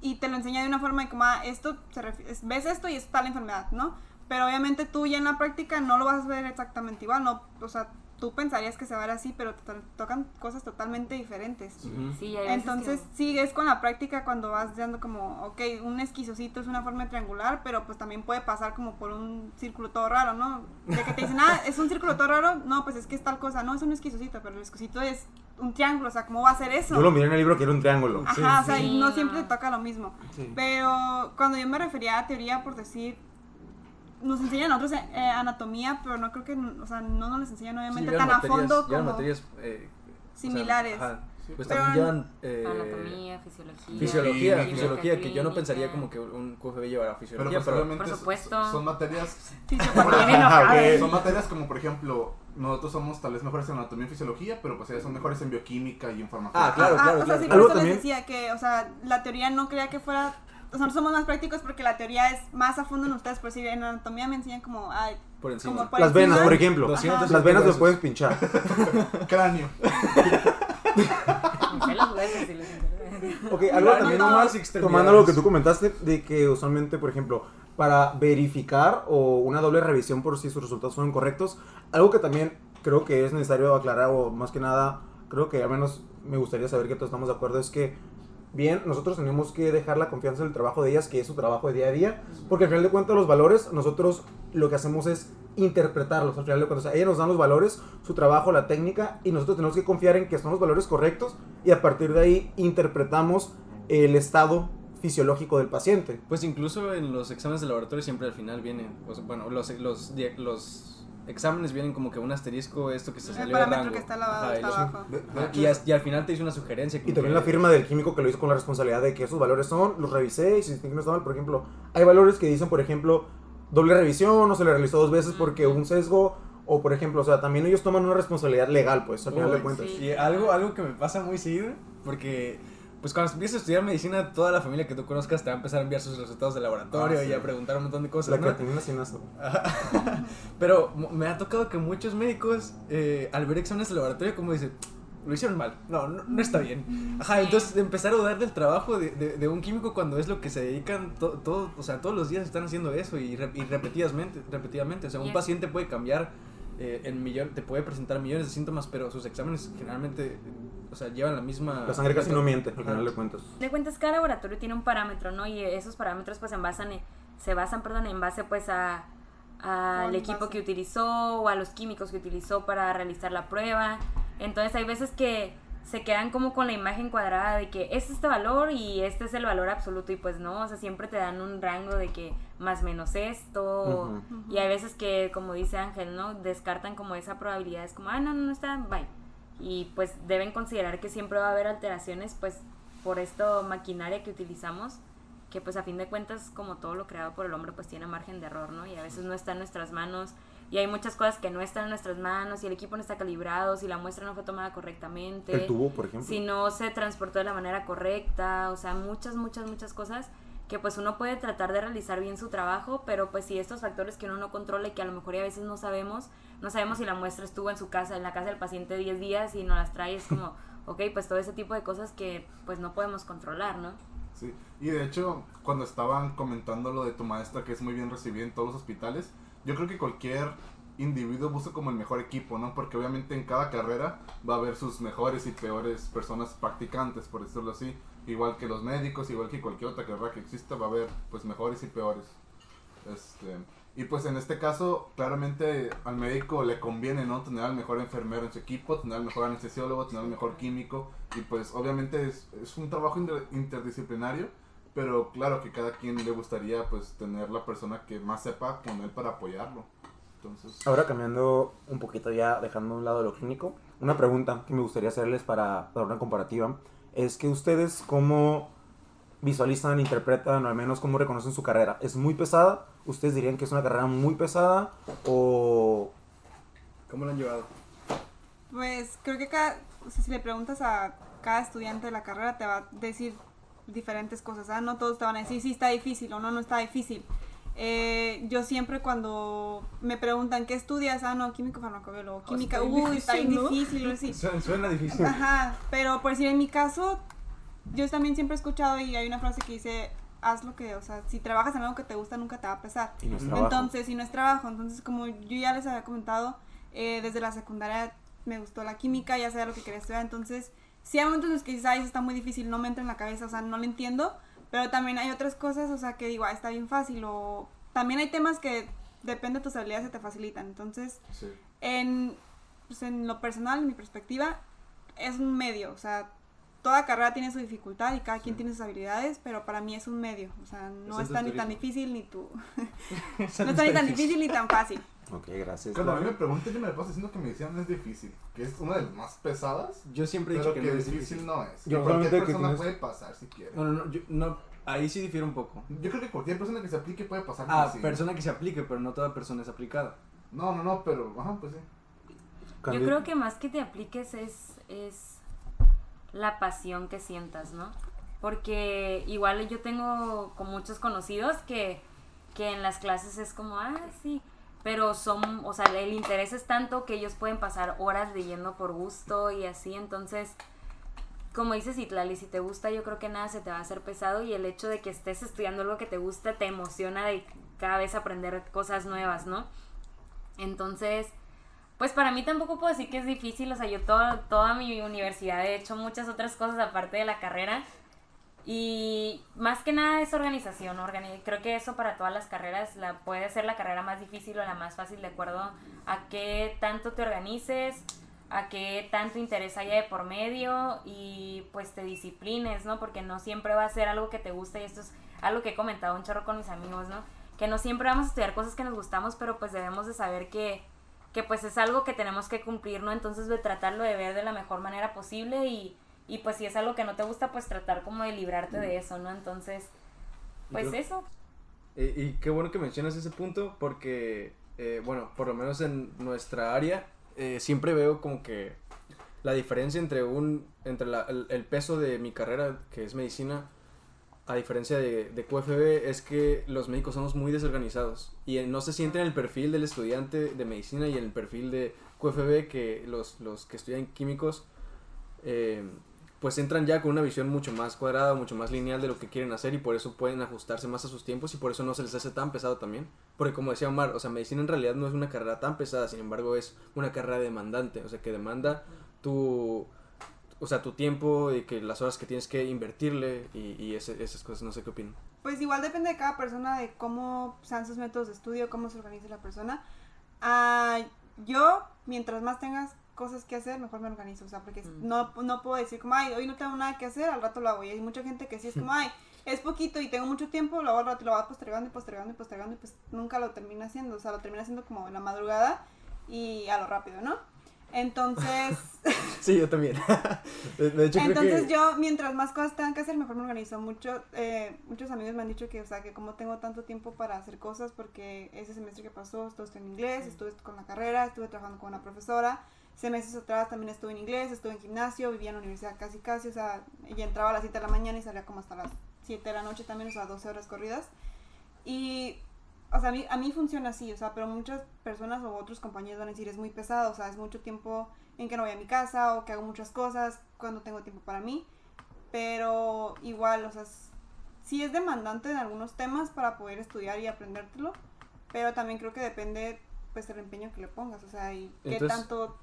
Y te lo enseña de una forma de como, ah, esto se ves esto y es tal enfermedad, ¿no? Pero obviamente tú ya en la práctica no lo vas a ver exactamente igual, ¿no? O sea, tú pensarías que se va a ver así, pero te tocan cosas totalmente diferentes. Sí, Entonces sigues con la práctica cuando vas dando como, ok, un esquizocito es una forma triangular, pero pues también puede pasar como por un círculo todo raro, ¿no? De que te dicen, ah, es un círculo todo raro, no, pues es que es tal cosa, no, es un esquizocito, pero el esquizocito es un triángulo, o sea, ¿cómo va a ser eso? Yo lo miré en el libro que era un triángulo. Ajá, o sea, no siempre te toca lo mismo. Pero cuando yo me refería a teoría, por decir, nos enseñan a nosotros eh, anatomía, pero no creo que, o sea, no nos les enseñan obviamente tan a fondo como materias eh, similares. pues también llevan eh, anatomía, fisiología. Fisiología, fisiología, que yo no pensaría como que un QFB llevará fisiología, pero, por supuesto. Son, materias son materias como por ejemplo, nosotros somos tal vez mejores en anatomía y fisiología, pero pues ellas son mejores en bioquímica y en farmacología. Ah, claro, claro, ah, o sea, claro. Sí, por eso les decía que, o sea, la teoría no creía que fuera nosotros somos más prácticos porque la teoría es más a fondo en ustedes. Por decir, en anatomía me enseñan como, ay, por encima. las venas, por ejemplo. Las venas las puedes pinchar. Cráneo. ok, algo también más tomando lo que tú comentaste de que usualmente, por ejemplo, para verificar o una doble revisión por si sus resultados son correctos, algo que también creo que es necesario aclarar o más que nada, creo que al menos me gustaría saber que todos estamos de acuerdo es que bien, nosotros tenemos que dejar la confianza en el trabajo de ellas, que es su trabajo de día a día, porque al final de cuentas los valores, nosotros lo que hacemos es interpretarlos, al final de cuentas, ellas nos dan los valores, su trabajo, la técnica, y nosotros tenemos que confiar en que son los valores correctos, y a partir de ahí interpretamos el estado fisiológico del paciente. Pues incluso en los exámenes de laboratorio siempre al final vienen, bueno, los, los, los exámenes vienen como que un asterisco, esto que se el salió de rango. que está, lavado, está abajo. Y, y, al final te hizo una sugerencia. Y también la firma del químico que lo hizo con la responsabilidad de que esos valores son, los revisé y si no está mal, por ejemplo, hay valores que dicen, por ejemplo, doble revisión o se le realizó dos veces porque un sesgo o por ejemplo, o sea, también ellos toman una responsabilidad legal, pues, al final de cuentas. Y algo, algo que me pasa muy seguido, porque pues cuando empieces a estudiar medicina, toda la familia que tú conozcas te va a empezar a enviar sus resultados de laboratorio ah, y a preguntar un montón de cosas. La ¿no? creatinina Pero me ha tocado que muchos médicos, eh, al ver exámenes de laboratorio, como dicen, lo hicieron mal, no, no, está bien. Ajá, entonces empezar a dudar del trabajo de, de, un químico cuando es lo que se dedican, todo, o sea, todos los días están haciendo eso y, y repetidamente, repetidamente. O sea, un paciente puede cambiar eh, en millón, te puede presentar millones de síntomas, pero sus exámenes generalmente o sea, llevan la misma... La sangre casi no miente, al final de cuentas. De cuentas, cada laboratorio tiene un parámetro, ¿no? Y esos parámetros pues en basan, se basan, perdón, en base pues a al equipo que utilizó o a los químicos que utilizó para realizar la prueba. Entonces hay veces que se quedan como con la imagen cuadrada de que este es este valor y este es el valor absoluto y pues no, o sea, siempre te dan un rango de que más menos esto y hay veces que como dice Ángel, ¿no? Descartan como esa probabilidad, es como, ah, no, no, no está, bye y pues deben considerar que siempre va a haber alteraciones pues por esto maquinaria que utilizamos que pues a fin de cuentas como todo lo creado por el hombre pues tiene margen de error, ¿no? Y a veces no está en nuestras manos y hay muchas cosas que no están en nuestras manos, si el equipo no está calibrado, si la muestra no fue tomada correctamente. El tubo, por ejemplo. Si no se transportó de la manera correcta, o sea, muchas, muchas, muchas cosas que pues uno puede tratar de realizar bien su trabajo, pero pues si estos factores que uno no controla y que a lo mejor a veces no sabemos, no sabemos si la muestra estuvo en su casa, en la casa del paciente 10 días y no las trae, es como, ok, pues todo ese tipo de cosas que pues no podemos controlar, ¿no? Sí, y de hecho, cuando estaban comentando lo de tu maestra, que es muy bien recibida en todos los hospitales, yo creo que cualquier individuo busca como el mejor equipo, ¿no? Porque obviamente en cada carrera va a haber sus mejores y peores personas practicantes, por decirlo así. Igual que los médicos, igual que cualquier otra carrera que exista, va a haber pues mejores y peores. Este, y pues en este caso, claramente al médico le conviene, ¿no? Tener al mejor enfermero en su equipo, tener al mejor anestesiólogo, tener al mejor químico. Y pues obviamente es, es un trabajo inter- interdisciplinario, pero claro que cada quien le gustaría pues tener la persona que más sepa con él para apoyarlo. Entonces, Ahora cambiando un poquito ya, dejando a un lado lo clínico, una pregunta que me gustaría hacerles para, para una comparativa es que ustedes cómo visualizan, interpretan, o al menos cómo reconocen su carrera. ¿Es muy pesada? ¿Ustedes dirían que es una carrera muy pesada? ¿O ¿Cómo lo han llevado? Pues creo que cada, o sea, si le preguntas a cada estudiante de la carrera te va a decir diferentes cosas, ¿ah? No todos te van a decir sí está difícil o no, no está difícil. Eh, yo siempre cuando me preguntan qué estudias, ah, no, químico farmacobiólogo, química, está bien uy, está bien ¿no? difícil, así. Suena, suena difícil. Ajá, pero por decir en mi caso, yo también siempre he escuchado y hay una frase que dice, haz lo que, o sea, si trabajas en algo que te gusta nunca te va a pesar. y no es trabajo? Entonces, si no es trabajo, entonces como yo ya les había comentado, eh, desde la secundaria me gustó la química, ya sabía lo que quería estudiar, entonces sí hay momentos en los que dices, ay, eso está muy difícil, no me entra en la cabeza, o sea, no lo entiendo, pero también hay otras cosas, o sea, que digo, ah, está bien fácil, o también hay temas que depende de tus habilidades se te facilitan, entonces sí. en, pues, en lo personal, en mi perspectiva, es un medio, o sea, toda carrera tiene su dificultad y cada quien tiene sus habilidades, pero para mí es un medio, o sea, no Es está ni tan difícil ni tú, no está ni tan difícil ni tan fácil. Ok, gracias. Cuando a mí me preguntan, yo me paso diciendo que medicina no es difícil, que es una de las más pesadas, Yo siempre he pero dicho que, que no es difícil difícil. no es. Yo Que cualquier que persona tienes- puede pasar si quiere. No, no, no, yo- no, ahí sí difiere un poco. Yo creo que cualquier persona que se aplique puede pasar Ah, medicina. persona que se aplique, pero no toda persona es aplicada. No, no, no, pero, ajá, pues sí. Yo creo que más que te apliques es, es la pasión que sientas, ¿no? Porque igual yo tengo con muchos conocidos que, que en las clases es como, ah, sí, pero son, o sea, el interés es tanto que ellos pueden pasar horas leyendo por gusto y así, entonces, como dices Itlali, si te gusta yo creo que nada se te va a hacer pesado y el hecho de que estés estudiando algo que te gusta te emociona de cada vez aprender cosas nuevas, ¿no? Entonces, pues para mí tampoco puedo decir que es difícil, o sea, yo toda mi universidad he hecho muchas otras cosas aparte de la carrera y más que nada es organización, organi- creo que eso para todas las carreras la, puede ser la carrera más difícil o la más fácil de acuerdo a qué tanto te organices, a qué tanto interés haya de por medio y pues te disciplines, ¿no? Porque no siempre va a ser algo que te guste y esto es algo que he comentado un chorro con mis amigos, ¿no? Que no siempre vamos a estudiar cosas que nos gustamos, pero pues debemos de saber que que pues es algo que tenemos que cumplir, ¿no? Entonces de tratarlo de ver de la mejor manera posible y, y pues si es algo que no te gusta, pues tratar como de librarte de eso, ¿no? Entonces, pues creo- eso. Eh, y qué bueno que mencionas ese punto porque, eh, bueno, por lo menos en nuestra área, eh, siempre veo como que la diferencia entre un entre la- el, el peso de mi carrera, que es medicina, a diferencia de, de QFB, es que los médicos somos muy desorganizados y no se siente en el perfil del estudiante de medicina y en el perfil de QFB que los, los que estudian químicos eh, pues entran ya con una visión mucho más cuadrada, mucho más lineal de lo que quieren hacer y por eso pueden ajustarse más a sus tiempos y por eso no se les hace tan pesado también. Porque como decía Omar, o sea, medicina en realidad no es una carrera tan pesada, sin embargo es una carrera demandante, o sea, que demanda tu, o sea, tu tiempo y que las horas que tienes que invertirle y, esas cosas, no sé qué opinan. Pues igual depende de cada persona, de cómo sean sus métodos de estudio, cómo se organice la persona. Ah, yo, mientras más tengas cosas que hacer, mejor me organizo. O sea, porque Mm. no, no puedo decir como, ay, hoy no tengo nada que hacer, al rato lo hago. Y hay mucha gente que sí es como, ay, es poquito y tengo mucho tiempo, lo hago al rato lo va postergando y postergando y postergando y pues nunca lo termina haciendo. O sea, lo termina haciendo como en la madrugada y a lo rápido, ¿no? Entonces, Sí, yo también. De de hecho, entonces creo que... yo, mientras más cosas tengan que hacer, mejor me organizo. Mucho, eh, muchos amigos me han dicho que, o sea, que como tengo tanto tiempo para hacer cosas, porque ese semestre que pasó, estuve en inglés, estuve con la carrera, estuve trabajando con una profesora. Semestres atrás también estuve en inglés, estuve en gimnasio, vivía en la universidad casi casi, o sea, ya entraba a las 7 de la mañana y salía como hasta las 7 de la noche también, o sea, 12 horas corridas. Y, o sea, a mí, a mí funciona así, o sea, pero muchas personas o otros compañeros van a decir, es muy pesado, o sea, es mucho tiempo en que no voy a mi casa o que hago muchas cosas cuando tengo tiempo para mí. Pero igual, o sea, s- sí es demandante en algunos temas para poder estudiar y aprendértelo, pero también creo que depende, pues, el empeño que le pongas, o sea, y qué Entonces, tanto...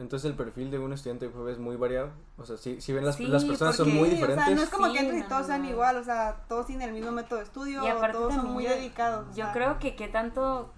Entonces el perfil de un estudiante de UFB es muy variado. O sea, si, si ven las, Sí, las personas son muy Sí, diferentes. O sea, no es como Sí, que entres y todos no, sean no. igual, o sea, todos tienen el mismo método de estudio, Y aparte todos son muy yo- dedicados. o Yo sea. creo que qué tanto...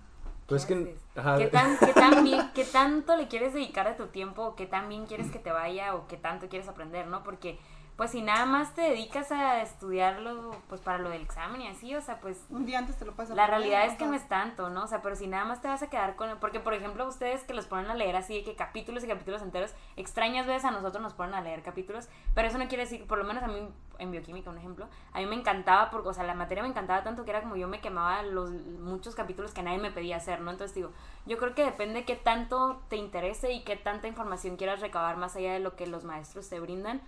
Pues ¿qué que... haces? Ajá, ¿Qué, tan, qué, tan bien- qué tanto le quieres dedicar a tu tiempo? ¿Qué tan bien quieres que te vaya? ¿O qué tanto quieres aprender? ¿no? Porque, pues, si nada más te dedicas a estudiarlo, pues, para lo del examen y así, o sea, pues, Un día antes te lo pasas. la realidad es que no es tanto, ¿no? O sea, pero si nada más te vas a quedar con... Porque, por ejemplo, ustedes que los ponen a leer así, de que capítulos y capítulos enteros, extrañas veces a nosotros nos ponen a leer capítulos, pero eso no quiere decir, por lo menos a mí, en bioquímica, un ejemplo, a mí me encantaba, porque, o sea, la materia me encantaba tanto que era como yo me quemaba los muchos capítulos que nadie me pedía hacer, ¿no? Entonces digo, yo creo que depende qué tanto te interese y qué tanta información quieras recabar más allá de lo que los maestros te brindan.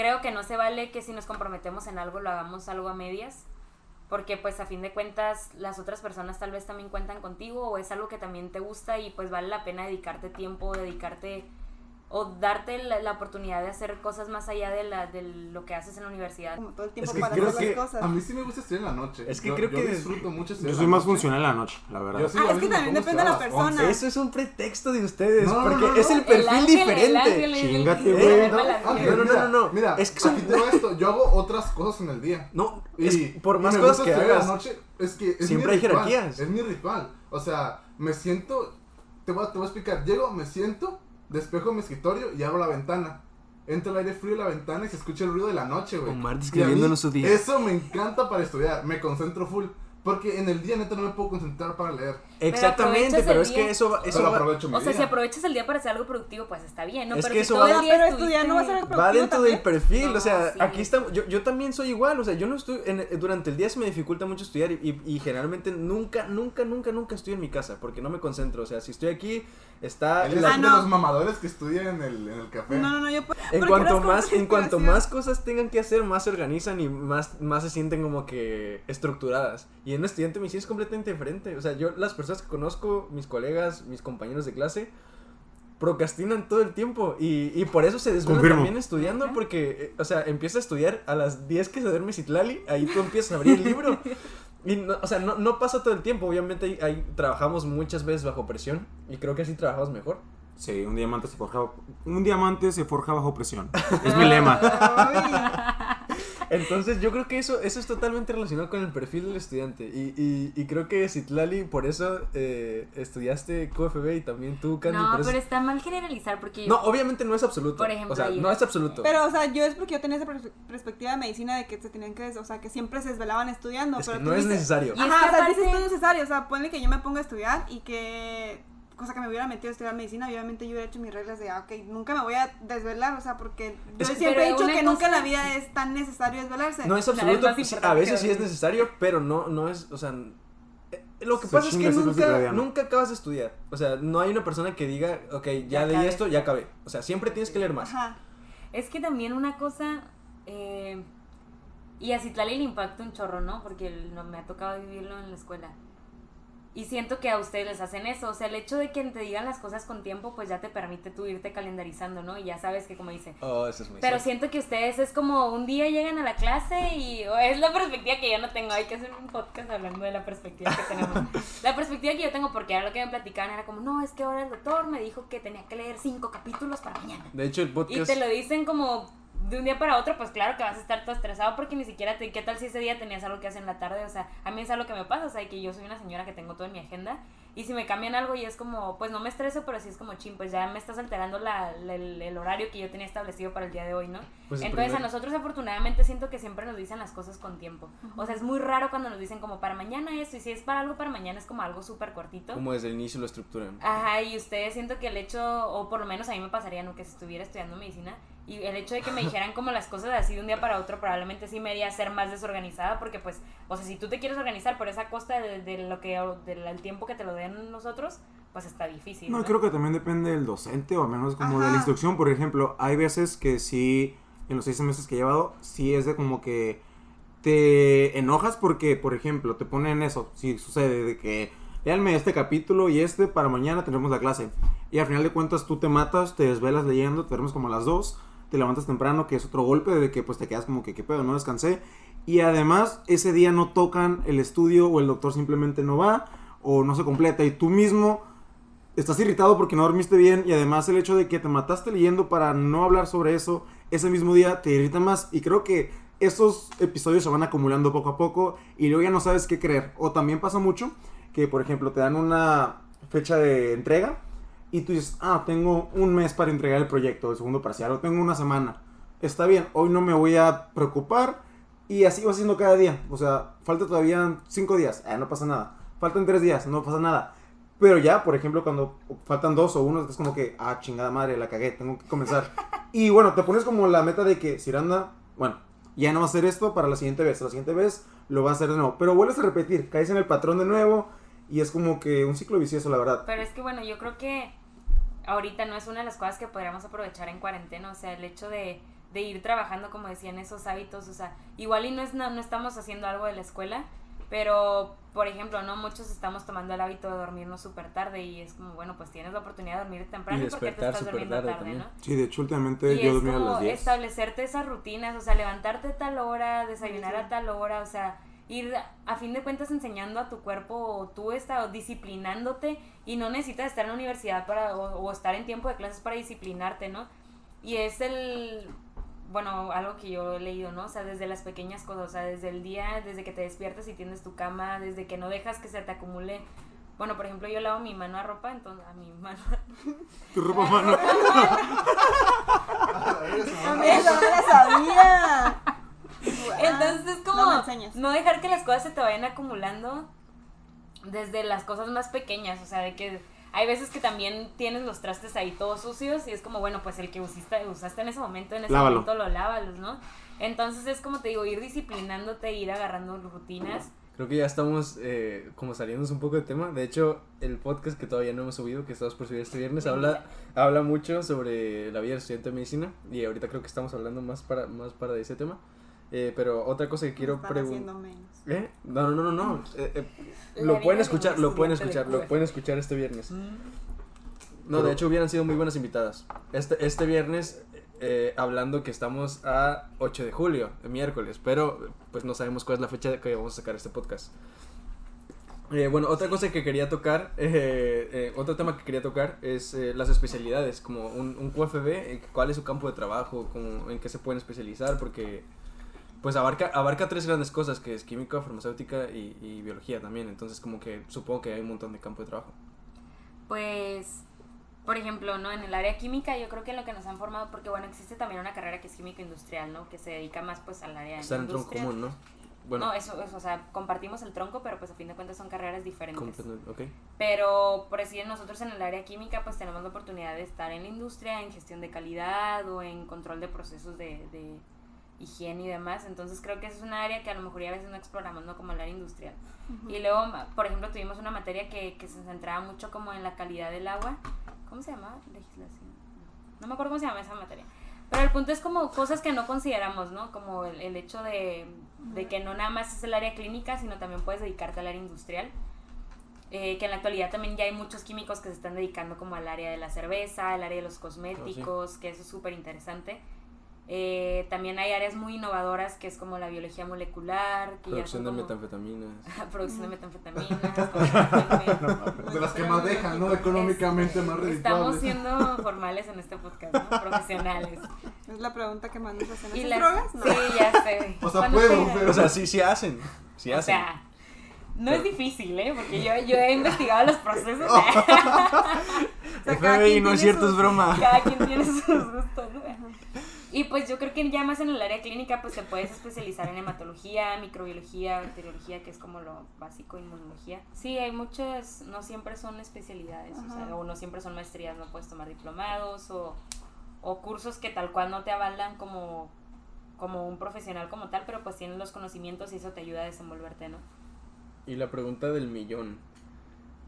Creo que no se vale que si nos comprometemos en algo lo hagamos algo a medias, porque pues a fin de cuentas las otras personas tal vez también cuentan contigo o es algo que también te gusta y pues vale la pena dedicarte tiempo, dedicarte o darte la, la oportunidad de hacer cosas más allá de, la, de lo que haces en la universidad. Como todo el tiempo Es que para creo hacer que las cosas. A mí sí me gusta estudiar en la noche. Es que Yo- creo yo que- disfruto mucho estudiar Yo soy más funcional en la noche, la verdad. Yo sí, Ah, es que también depende de la persona. 11. Eso es un pretexto de ustedes, No, no, porque no, es el perfil ángel, diferente. el- el- güey. el- No, no, no, mira, no, no. Mira, Es que aquí te va esto. Yo hago otras cosas en el día. No, Y es por más cosas que hagas. la noche, es que es Siempre mi hay ritual, jerarquías. Es mi ritual. O sea, me siento. Te voy, a, te voy a explicar. Llego, me siento, despejo mi escritorio y abro la ventana. Entra el aire frío en la ventana y se escucha el ruido de la noche, güey. Omar describiéndonos su día. Eso me encanta para estudiar. Me concentro full. Porque en el día neta no me puedo concentrar para leer. Exactamente, pero es que eso va, eso Pero va, aprovecho mi O sea, día. si aprovechas el día para hacer algo productivo, pues está bien, ¿no? Es pero que si eso todo va- el día Pero estuviste- estudiar no va a ser algo va productivo dentro del perfil, No, o sea, sí. aquí estamos, yo, yo también soy igual, o sea, yo no estoy, en- durante el día se me dificulta mucho estudiar y, y- y generalmente nunca, nunca, nunca, nunca estoy en mi casa porque no me concentro, o sea, si estoy aquí, está... Él es la- Ah, de no. los mamadores que estudian en el, en el café. No, no, no, yo... en cuanto más, en cuanto más cosas tengan que hacer, más se organizan y más, más se sienten como que estructuradas. Y en un estudiante mi sí es completamente diferente. O sea, yo, las personas que conozco, mis colegas, mis compañeros de clase, procrastinan todo el tiempo. Y, y por eso se desvelan Confirmo. también estudiando, Ajá. porque, eh, o sea, empieza a estudiar a las 10 que se duerme Citlali, ahí tú empiezas a abrir el libro. Y no, o sea, no, no pasa todo el tiempo, obviamente ahí, ahí trabajamos muchas veces bajo presión y creo que así trabajamos mejor. Sí, un diamante se forja, un diamante se forja bajo presión. Es mi lema. Entonces yo creo que eso, eso es totalmente relacionado con el perfil del estudiante. Y, y, y creo que Citlali, por eso eh, estudiaste QFB y también tú, Candy. No, por eso- pero está mal generalizar porque No, obviamente no es absoluto. Por ejemplo, o sea, no es absoluto. Pero, o sea, yo es porque yo tenía esa pers- perspectiva de medicina de que se tenían que, o sea, que siempre se desvelaban estudiando. es que pero no tú es dices- necesario. Y es Ajá, que o sea, aparte- dices, no es necesario, o sea, ponle que yo me ponga a estudiar y que, cosa que me hubiera metido a estudiar medicina, obviamente yo hubiera hecho mis reglas de, ah, ok, nunca me voy a desvelar, o sea, porque yo Es siempre he dicho que nunca en la vida es tan necesario desvelarse. No es absoluto. importante a veces sí es necesario, pero no, no es, o sea... eh, Lo que Se pasa es que nunca, nunca acabas de estudiar. O sea, no hay una persona que diga, ok, ya, Ya leí acabé. esto, ya acabé. O sea, siempre tienes que leer más. Ajá. Es que también una cosa, eh, y a Citlali le impacta un chorro, ¿no? Porque el- no, me ha tocado vivirlo en la escuela. Y siento que a ustedes les hacen eso. O sea, el hecho de que te digan las cosas con tiempo, pues ya te permite tú irte calendarizando, ¿no? Y ya sabes que, como dice. Oh, eso es muy Pero cierto. siento que ustedes es como un día llegan a la clase y es la perspectiva que yo no tengo. Hay que hacer un podcast hablando de la perspectiva que tenemos. La perspectiva que yo tengo, porque era lo que me platicaban, era como, no, es que ahora el doctor me dijo que tenía que leer cinco capítulos para mañana. De hecho, el Y podcast... te lo dicen como de un día para otro, pues claro que vas a estar todo estresado porque ni siquiera te... ¿Qué tal si ese día tenías algo que hacer en la tarde? O sea, a mí es algo que me pasa, o sea, que yo soy una señora que tengo todo en mi agenda Y si me cambian algo y es como, pues no me estreso, pero sí es como, ching, pues ya me estás alterando la, la- el, el horario que yo tenía establecido para el día de hoy, ¿no? Pues Entonces a nosotros afortunadamente siento que siempre nos dicen las cosas con tiempo. O sea, es muy raro cuando nos dicen como para mañana esto, y si es para algo para mañana es como algo súper cortito. Como desde el inicio lo estructuran. Ajá, y ustedes siento que el hecho, o por lo menos a mí me pasaría, ¿no? Que si estuviera estudiando medicina, y el hecho de que me dijeran como las cosas así de un día para otro, probablemente sí me haría ser más desorganizada, porque pues, o sea, si tú te quieres organizar por esa costa de, de lo que, del tiempo que te lo den nosotros, pues está difícil. No, ¿no? creo que también depende del docente o al menos como de la instrucción. Por ejemplo, hay veces que sí, en los seis meses que he llevado, sí es de como que te enojas porque, por ejemplo, te ponen eso. Si sucede de que léanme este capítulo y este para mañana tenemos la clase. Y al final de cuentas tú te matas, te desvelas leyendo, te duermes como a las 2, te levantas temprano, que es otro golpe de que pues te quedas como que qué pedo, no descansé. Y además ese día no tocan el estudio o el doctor simplemente no va o no se completa y tú mismo estás irritado porque no dormiste bien y además el hecho de que te mataste leyendo para no hablar sobre eso ese mismo día te irrita más y creo que esos episodios se van acumulando poco a poco y luego ya no sabes qué creer. O también pasa mucho que, por ejemplo, te dan una fecha de entrega y tú dices, ah, tengo un mes para entregar el proyecto, el segundo parcial, o tengo una semana. Está bien, hoy no me voy a preocupar y así va haciendo cada día. O sea, falta todavía cinco días, eh, no pasa nada. Faltan tres días, no pasa nada. Pero ya, por ejemplo, cuando faltan dos o uno, es como que, ah, chingada madre, la cagué, tengo que comenzar. Y bueno, te pones como la meta de que Ciranda, bueno, ya no va a hacer esto para la siguiente vez, la siguiente vez lo va a hacer de nuevo. Pero vuelves a repetir, caes en el patrón de nuevo y es como que un ciclo vicioso, la verdad. Pero es que bueno, yo creo que ahorita no es una de las cosas que podríamos aprovechar en cuarentena, o sea, el hecho de, de ir trabajando, como decían, esos hábitos, o sea, igual y no, es, no, no estamos haciendo algo de la escuela, pero, por ejemplo, no muchos estamos tomando el hábito de dormirnos súper tarde y es como, bueno, pues tienes la oportunidad de dormir temprano Y porque te estás durmiendo tarde. ¿no? Sí, de hecho, últimamente Y yo dormía a las 10. establecerte esas rutinas, o sea, levantarte a tal hora, desayunar a tal hora, o sea, ir a fin de cuentas enseñando a tu cuerpo tú está, o disciplinándote y no necesitas estar en la universidad para o, o estar en tiempo de clases para disciplinarte, ¿no? Y es el bueno, algo que yo he leído, ¿no? O sea, desde las pequeñas cosas, o sea, desde el día, desde que te despiertas y tienes tu cama, desde que no dejas que se te acumule. Bueno, por ejemplo, yo lavo mi mano a ropa, entonces a mi mano Tu ropa, mano. Eso no la sabía. Entonces es como No dejar que las cosas se te vayan acumulando desde las cosas más pequeñas, o sea, de que hay veces que también tienes los trastes ahí todos sucios y es como, bueno, pues el que usiste, usaste en ese momento, en ese Lávalo. momento lo lávalos, ¿no? Entonces es como te digo, ir disciplinándote, ir agarrando rutinas. Creo que ya estamos eh, como saliéndonos un poco de tema. De hecho, el podcast que todavía no hemos subido, que estamos por subir este viernes, habla, habla mucho sobre la vida del estudiante de medicina. Y ahorita creo que estamos hablando más para, más para ese tema. Eh, pero otra cosa que quiero preguntar. ¿Eh? No, no, no, no. no. Eh, eh, lo pueden de escuchar, lo pueden escuchar, lo pueden escuchar este viernes. No, de hecho hubieran sido muy buenas invitadas. Este, este viernes, eh, hablando que estamos a 8 de julio, el miércoles, pero pues no sabemos cuál es la fecha que vamos a sacar este podcast. Eh, bueno, otra cosa que quería tocar, eh, eh, otro tema que quería tocar es eh, las especialidades, como un, un QFB, cuál es su campo de trabajo, como, en qué se pueden especializar, porque pues abarca, abarca tres grandes cosas, que es química, farmacéutica y, y biología también, entonces como que supongo que hay un montón de campo de trabajo. Pues, por ejemplo, ¿no? En el área química yo creo que en lo que nos han formado, porque bueno, existe también una carrera que es químico industrial, ¿no? Que se dedica más pues al área de Está en el tronco común, ¿no? Bueno, No, eso, eso, o sea, compartimos el tronco, pero pues a fin de cuentas son carreras diferentes. completamente- ok. Pero por decir nosotros en el área química pues tenemos la oportunidad de estar en la industria, en gestión de calidad o en control de procesos de, de higiene y demás. Entonces creo que es una área que a lo mejor ya a veces no exploramos, ¿no? Como el área industrial. Y luego, por ejemplo, tuvimos una materia que, que se centraba mucho como en la calidad del agua. ¿Cómo se llama? Legislación. No, me acuerdo cómo se llama esa materia. Pero el punto es como cosas que no consideramos, ¿no? Como el, el hecho de, de que no nada más es el área clínica, sino también puedes dedicarte al área industrial. Eh, que en la actualidad también ya hay muchos químicos que se están dedicando como al área de la cerveza, al área de los cosméticos, que eso es súper interesante. Eh, también hay áreas muy innovadoras que es como la biología molecular, que Producción ya de como- metanfetaminas. producción de metanfetaminas. constantemente. De las que más dejan, ¿no? Económicamente más Este, Estamos redituables. siendo formales en este podcast, ¿no? Profesionales. Es la pregunta que más nos hacen. Y ¿Haces las- drogas? No. Sí, ya sé. O sea, ¿Cuándo puedo, pero- O sea, sí, sí hacen. Sí o hacen. sea, No es difícil, ¿eh? Porque yo, yo he investigado los procesos. O sea, cada FBI, quien no es cierto, es broma. Cada quien tiene sus gustos, ¿no? Y pues yo creo que ya más en el área clínica pues te puedes especializar en hematología, microbiología, bacteriología, que es como lo básico, inmunología. Sí, hay muchas, no siempre son especialidades, o, sea, o no siempre son maestrías, no puedes tomar diplomados o, o cursos que tal cual no te avalan como, como un profesional como tal, pero pues tienes los conocimientos y eso te ayuda a desenvolverte, ¿no? Y la pregunta del millón.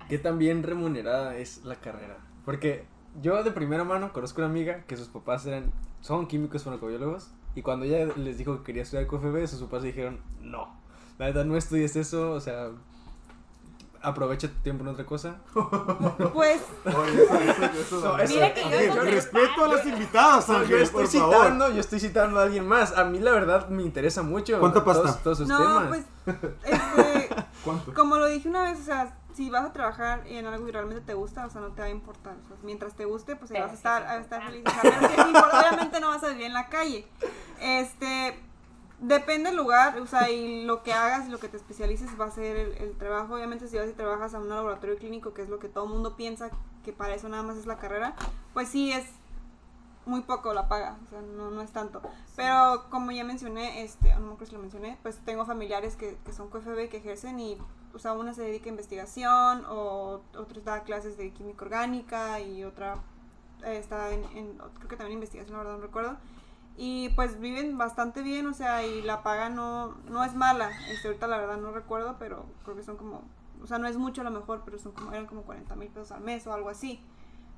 ¿Qué tan bien remunerada es la carrera? Porque yo de primera mano conozco una amiga que sus papás eran, son químicos farmacobiólogos y cuando ella les dijo que quería estudiar QFB, sus papás le dijeron, no, la verdad no estudies eso, o sea, aprovecha tu tiempo en otra cosa. Pues, Oye, eso, eso, eso, No, eso- Mira que yo Ángel, contestar. respeto a las invitadas, yo estoy por favor. citando, yo estoy citando a alguien más. A mí la verdad me interesa mucho ¿Cuánta todos, pasta? todos sus no, temas. pues, este, ¿Cuánto? como lo dije una vez, o sea, si vas a trabajar en algo que realmente te gusta, o sea, no te va a importar. O sea, mientras te guste, pues Pero vas a estar, a estar feliz. O sea, obviamente no vas a vivir en la calle. Este, depende del lugar, o sea, y lo que hagas, lo que te especialices va a ser el, el trabajo. Obviamente, si vas y trabajas en un laboratorio clínico, que es lo que todo el mundo piensa que para eso nada más es la carrera, pues sí es muy poco la paga, o sea, no, no es tanto. Pero como ya mencioné, este, no me acuerdo si lo mencioné, pues tengo familiares que, que son QFB que ejercen y, o sea, una se dedica a investigación, o otros da clases de química orgánica y otra eh, está en, en- creo que también investigación, la verdad no recuerdo. Y pues viven bastante bien, o sea, y la paga no, no es mala. Este, ahorita la verdad no recuerdo, pero creo que son como, o sea, no es mucho a lo mejor, pero son como, eran como 40 mil pesos al mes o algo así.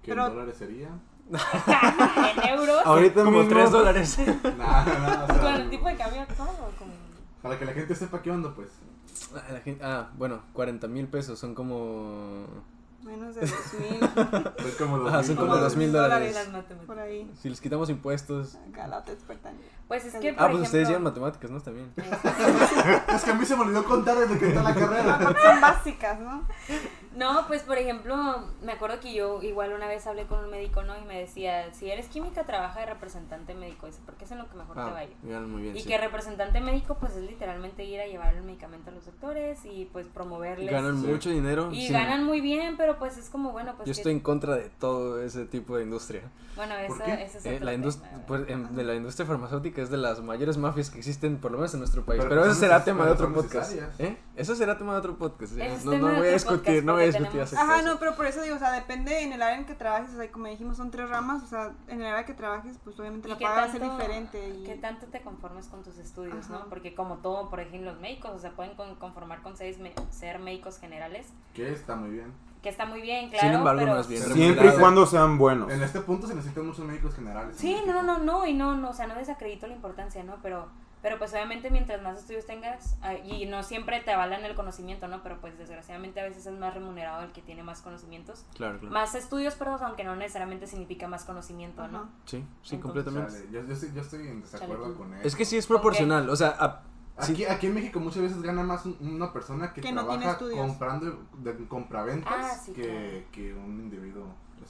¿Qué pero- dólares sería? en euros, Ahorita como mismo- 3 dólares. Nada, nada, o sea, con el tipo de cambio todo, como... Para que la gente sepa qué onda, pues. Ah, la gente- ah, bueno, 40 mil pesos son como... Menos de 2 mil. Son como dos Ajá, mil son como dólares. dos mil dólares. Las matemáticas. Por ahí. Si les quitamos impuestos... Acá la otra experta en- Pues es Ah, que, Ah, por pues ustedes llevan ejemplo, matemáticas, ¿no? También. Es que a mí se me olvidó contar desde que está la carrera. Son básicas, ¿no? No, pues por ejemplo, me acuerdo que yo igual una vez hablé con un médico, ¿no? Y me decía, si eres química, trabaja de representante médico. Dice, porque es en lo que mejor te va a Ah, ir. ganan muy bien, Y sí. que representante médico, pues es literalmente ir a llevar el medicamento a los doctores y pues promoverles. Ganan Sí. mucho dinero. y sí. ganan muy bien, pero pues es como, bueno, pues. Yo que- estoy en contra de todo ese tipo de industria. Bueno, ¿Por eso, qué? ese es Eh, otro la tema, pues, em, de la industria farmacéutica es de las mayores mafias que existen, por lo menos en nuestro país. Pero Pero, son eso será tema de otro podcast. ¿Eh? Eso será tema de otro podcast. es No, no voy a discutir, podcast no voy a discutir Ajá, no, pero por eso digo, o sea, depende en el área en que trabajes, o sea, como dijimos, son tres ramas, o sea, en el área que trabajes, pues obviamente ¿Y la paga va a ser diferente. Y... ¿Qué tanto te conformes con tus estudios, Ajá. no? Porque como todo, por ejemplo, los médicos, o sea, pueden con- conformar con seis me- ser médicos generales, Que está muy bien. que está muy bien, claro, Sin embargo, pero... no es bien Siempre y cuando sean buenos. En este punto se necesitan muchos médicos generales. Sí, no, no, no, y no, no, o sea, no desacredito la importancia, ¿no? Pero, pero pues obviamente mientras más estudios tengas, ah, y no siempre te avalan el conocimiento, ¿no? Pero pues desgraciadamente a veces es más remunerado el que tiene más conocimientos. Claro, claro. Más estudios, perdón, aunque no necesariamente significa más conocimiento, ¿no? Sí, sí, Entonces, completamente. Chale, yo, yo, estoy, yo estoy en desacuerdo Chale, con él. Es que sí es proporcional, o sea, a- sí, Aquí, aquí en México muchas veces gana más un- una persona que, trabaja comprando de compraventas Ah, sí, que, claro. que un individuo.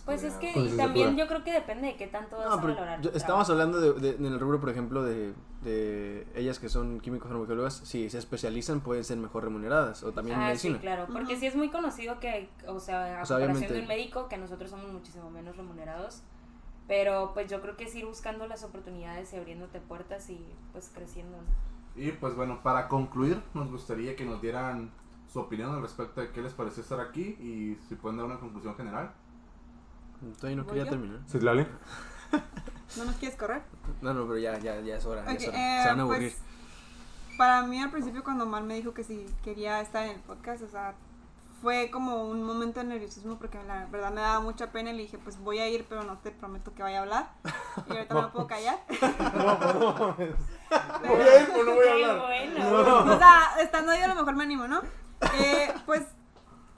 Pues es estudiado. que y también yo creo que depende de qué tanto vas No, a valorar. yo- estamos hablando de, de- en el rubro, por ejemplo, de, de ellas que son químicos farmacólogos, si se especializan pueden ser mejor remuneradas, o también en Ah, medicina. sí, claro, porque Ujú. sí es muy conocido que, o sea, a O sea, comparación obviamente- de un médico, que nosotros somos muchísimo menos remunerados, pero pues yo creo que es ir buscando las oportunidades y abriéndote puertas y pues creciendo, ¿no? Y pues bueno, para concluir, nos gustaría que nos dieran su opinión al respecto de qué les pareció estar aquí y si pueden dar una conclusión general. Todavía no ¿Voy quería yo? terminar. Citlali. ¿No nos quieres correr? No, no, pero ya, ya, ya es hora, ya Ok, es hora. eh, Se van a aburrir. pues, para mí al principio cuando Mar me dijo que si quería estar en el podcast, o sea, fue como un momento de nerviosismo porque la verdad me daba mucha pena y le dije, pues voy a ir, pero no te prometo que vaya a hablar. Y ahorita no me puedo callar. ¿Voy a ir o no voy a Qué hablar? bueno. O sea, estando ahí a lo mejor me animo, ¿no? Eh, pues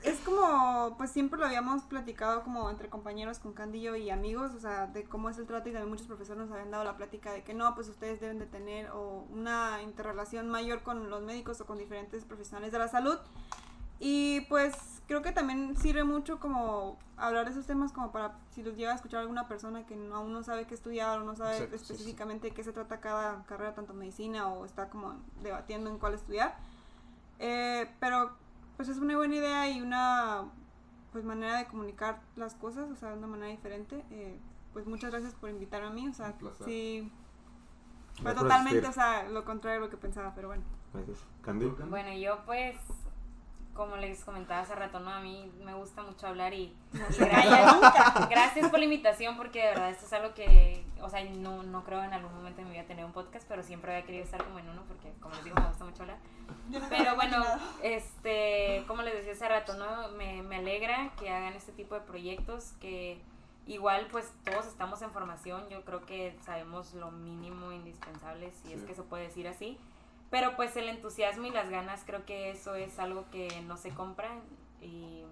es como, pues siempre lo habíamos platicado como entre compañeros con Candillo y amigos, o sea, de cómo es el trato y también muchos profesores nos habían dado la plática de que no, pues ustedes deben de tener o una interrelación mayor con los médicos o con diferentes profesionales de la salud. Y pues creo que también sirve mucho como hablar de esos temas como para si los llega a escuchar alguna persona que no- aún no sabe qué estudiar o no sabe Exacto, sí, sí. específicamente qué se trata cada carrera, tanto medicina o está como debatiendo en cuál estudiar. Eh, pero pues es una buena idea y una pues manera de comunicar las cosas, o sea, de una manera diferente. Eh, pues muchas gracias por invitarme a mí, o sea, sí. Fue totalmente, o sea, lo contrario de lo que pensaba, pero bueno. Gracias. Candy. Bueno, yo pues, como les comentaba hace rato, ¿no? A mí me gusta mucho hablar y, y gracias, gracias por la invitación porque de verdad esto es algo que, o sea, no, no creo en algún momento de mi vida tener un podcast, pero siempre había querido estar como en uno porque, como les digo, me gusta mucho hablar. Pero bueno, este, como les decía hace rato, ¿no? Me, me alegra que hagan este tipo de proyectos que igual pues todos estamos en formación, yo creo que sabemos lo mínimo indispensable, si es que se puede decir así. Pero pues el entusiasmo y las ganas creo que eso es algo que no se compra y,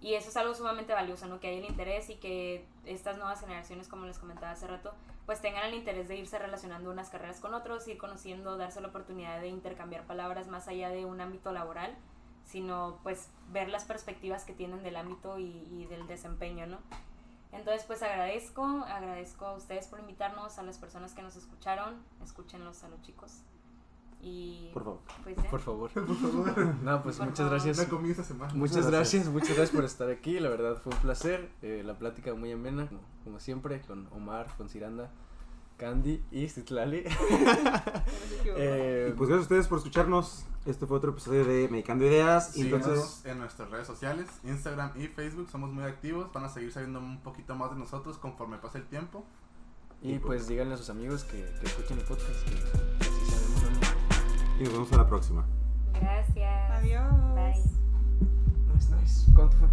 y eso es algo sumamente valioso, ¿no? Que hay el interés y que estas nuevas generaciones, como les comentaba hace rato, pues tengan el interés de irse relacionando unas carreras con otros, ir conociendo, darse la oportunidad de intercambiar palabras más allá de un ámbito laboral, sino pues ver las perspectivas que tienen del ámbito y, y del desempeño, ¿no? Entonces pues agradezco, agradezco a ustedes por invitarnos, a las personas que nos escucharon, escúchenlos a los chicos. Y Por favor. pues ya. Por favor. Por favor. No, pues Por muchas favor. gracias. Esta semana. Muchas Muchas gracias, muchas gracias por estar aquí. La verdad fue un placer. Eh, la plática muy amena, como, como siempre, con Omar, con Ciranda, Candy y Citlali. Eh, Y pues gracias a ustedes por escucharnos. Este fue otro episodio de Medicando Ideas. Y Síguenos entonces, en nuestras redes sociales, Instagram y Facebook, somos muy activos. Van a seguir sabiendo un poquito más de nosotros conforme pase el tiempo. y pues díganle a sus amigos que, que escuchen el podcast, que. ¿no? Y nos vemos a la próxima. Gracias. Adiós. Bye. Nice, nice. ¿Cuánto fue?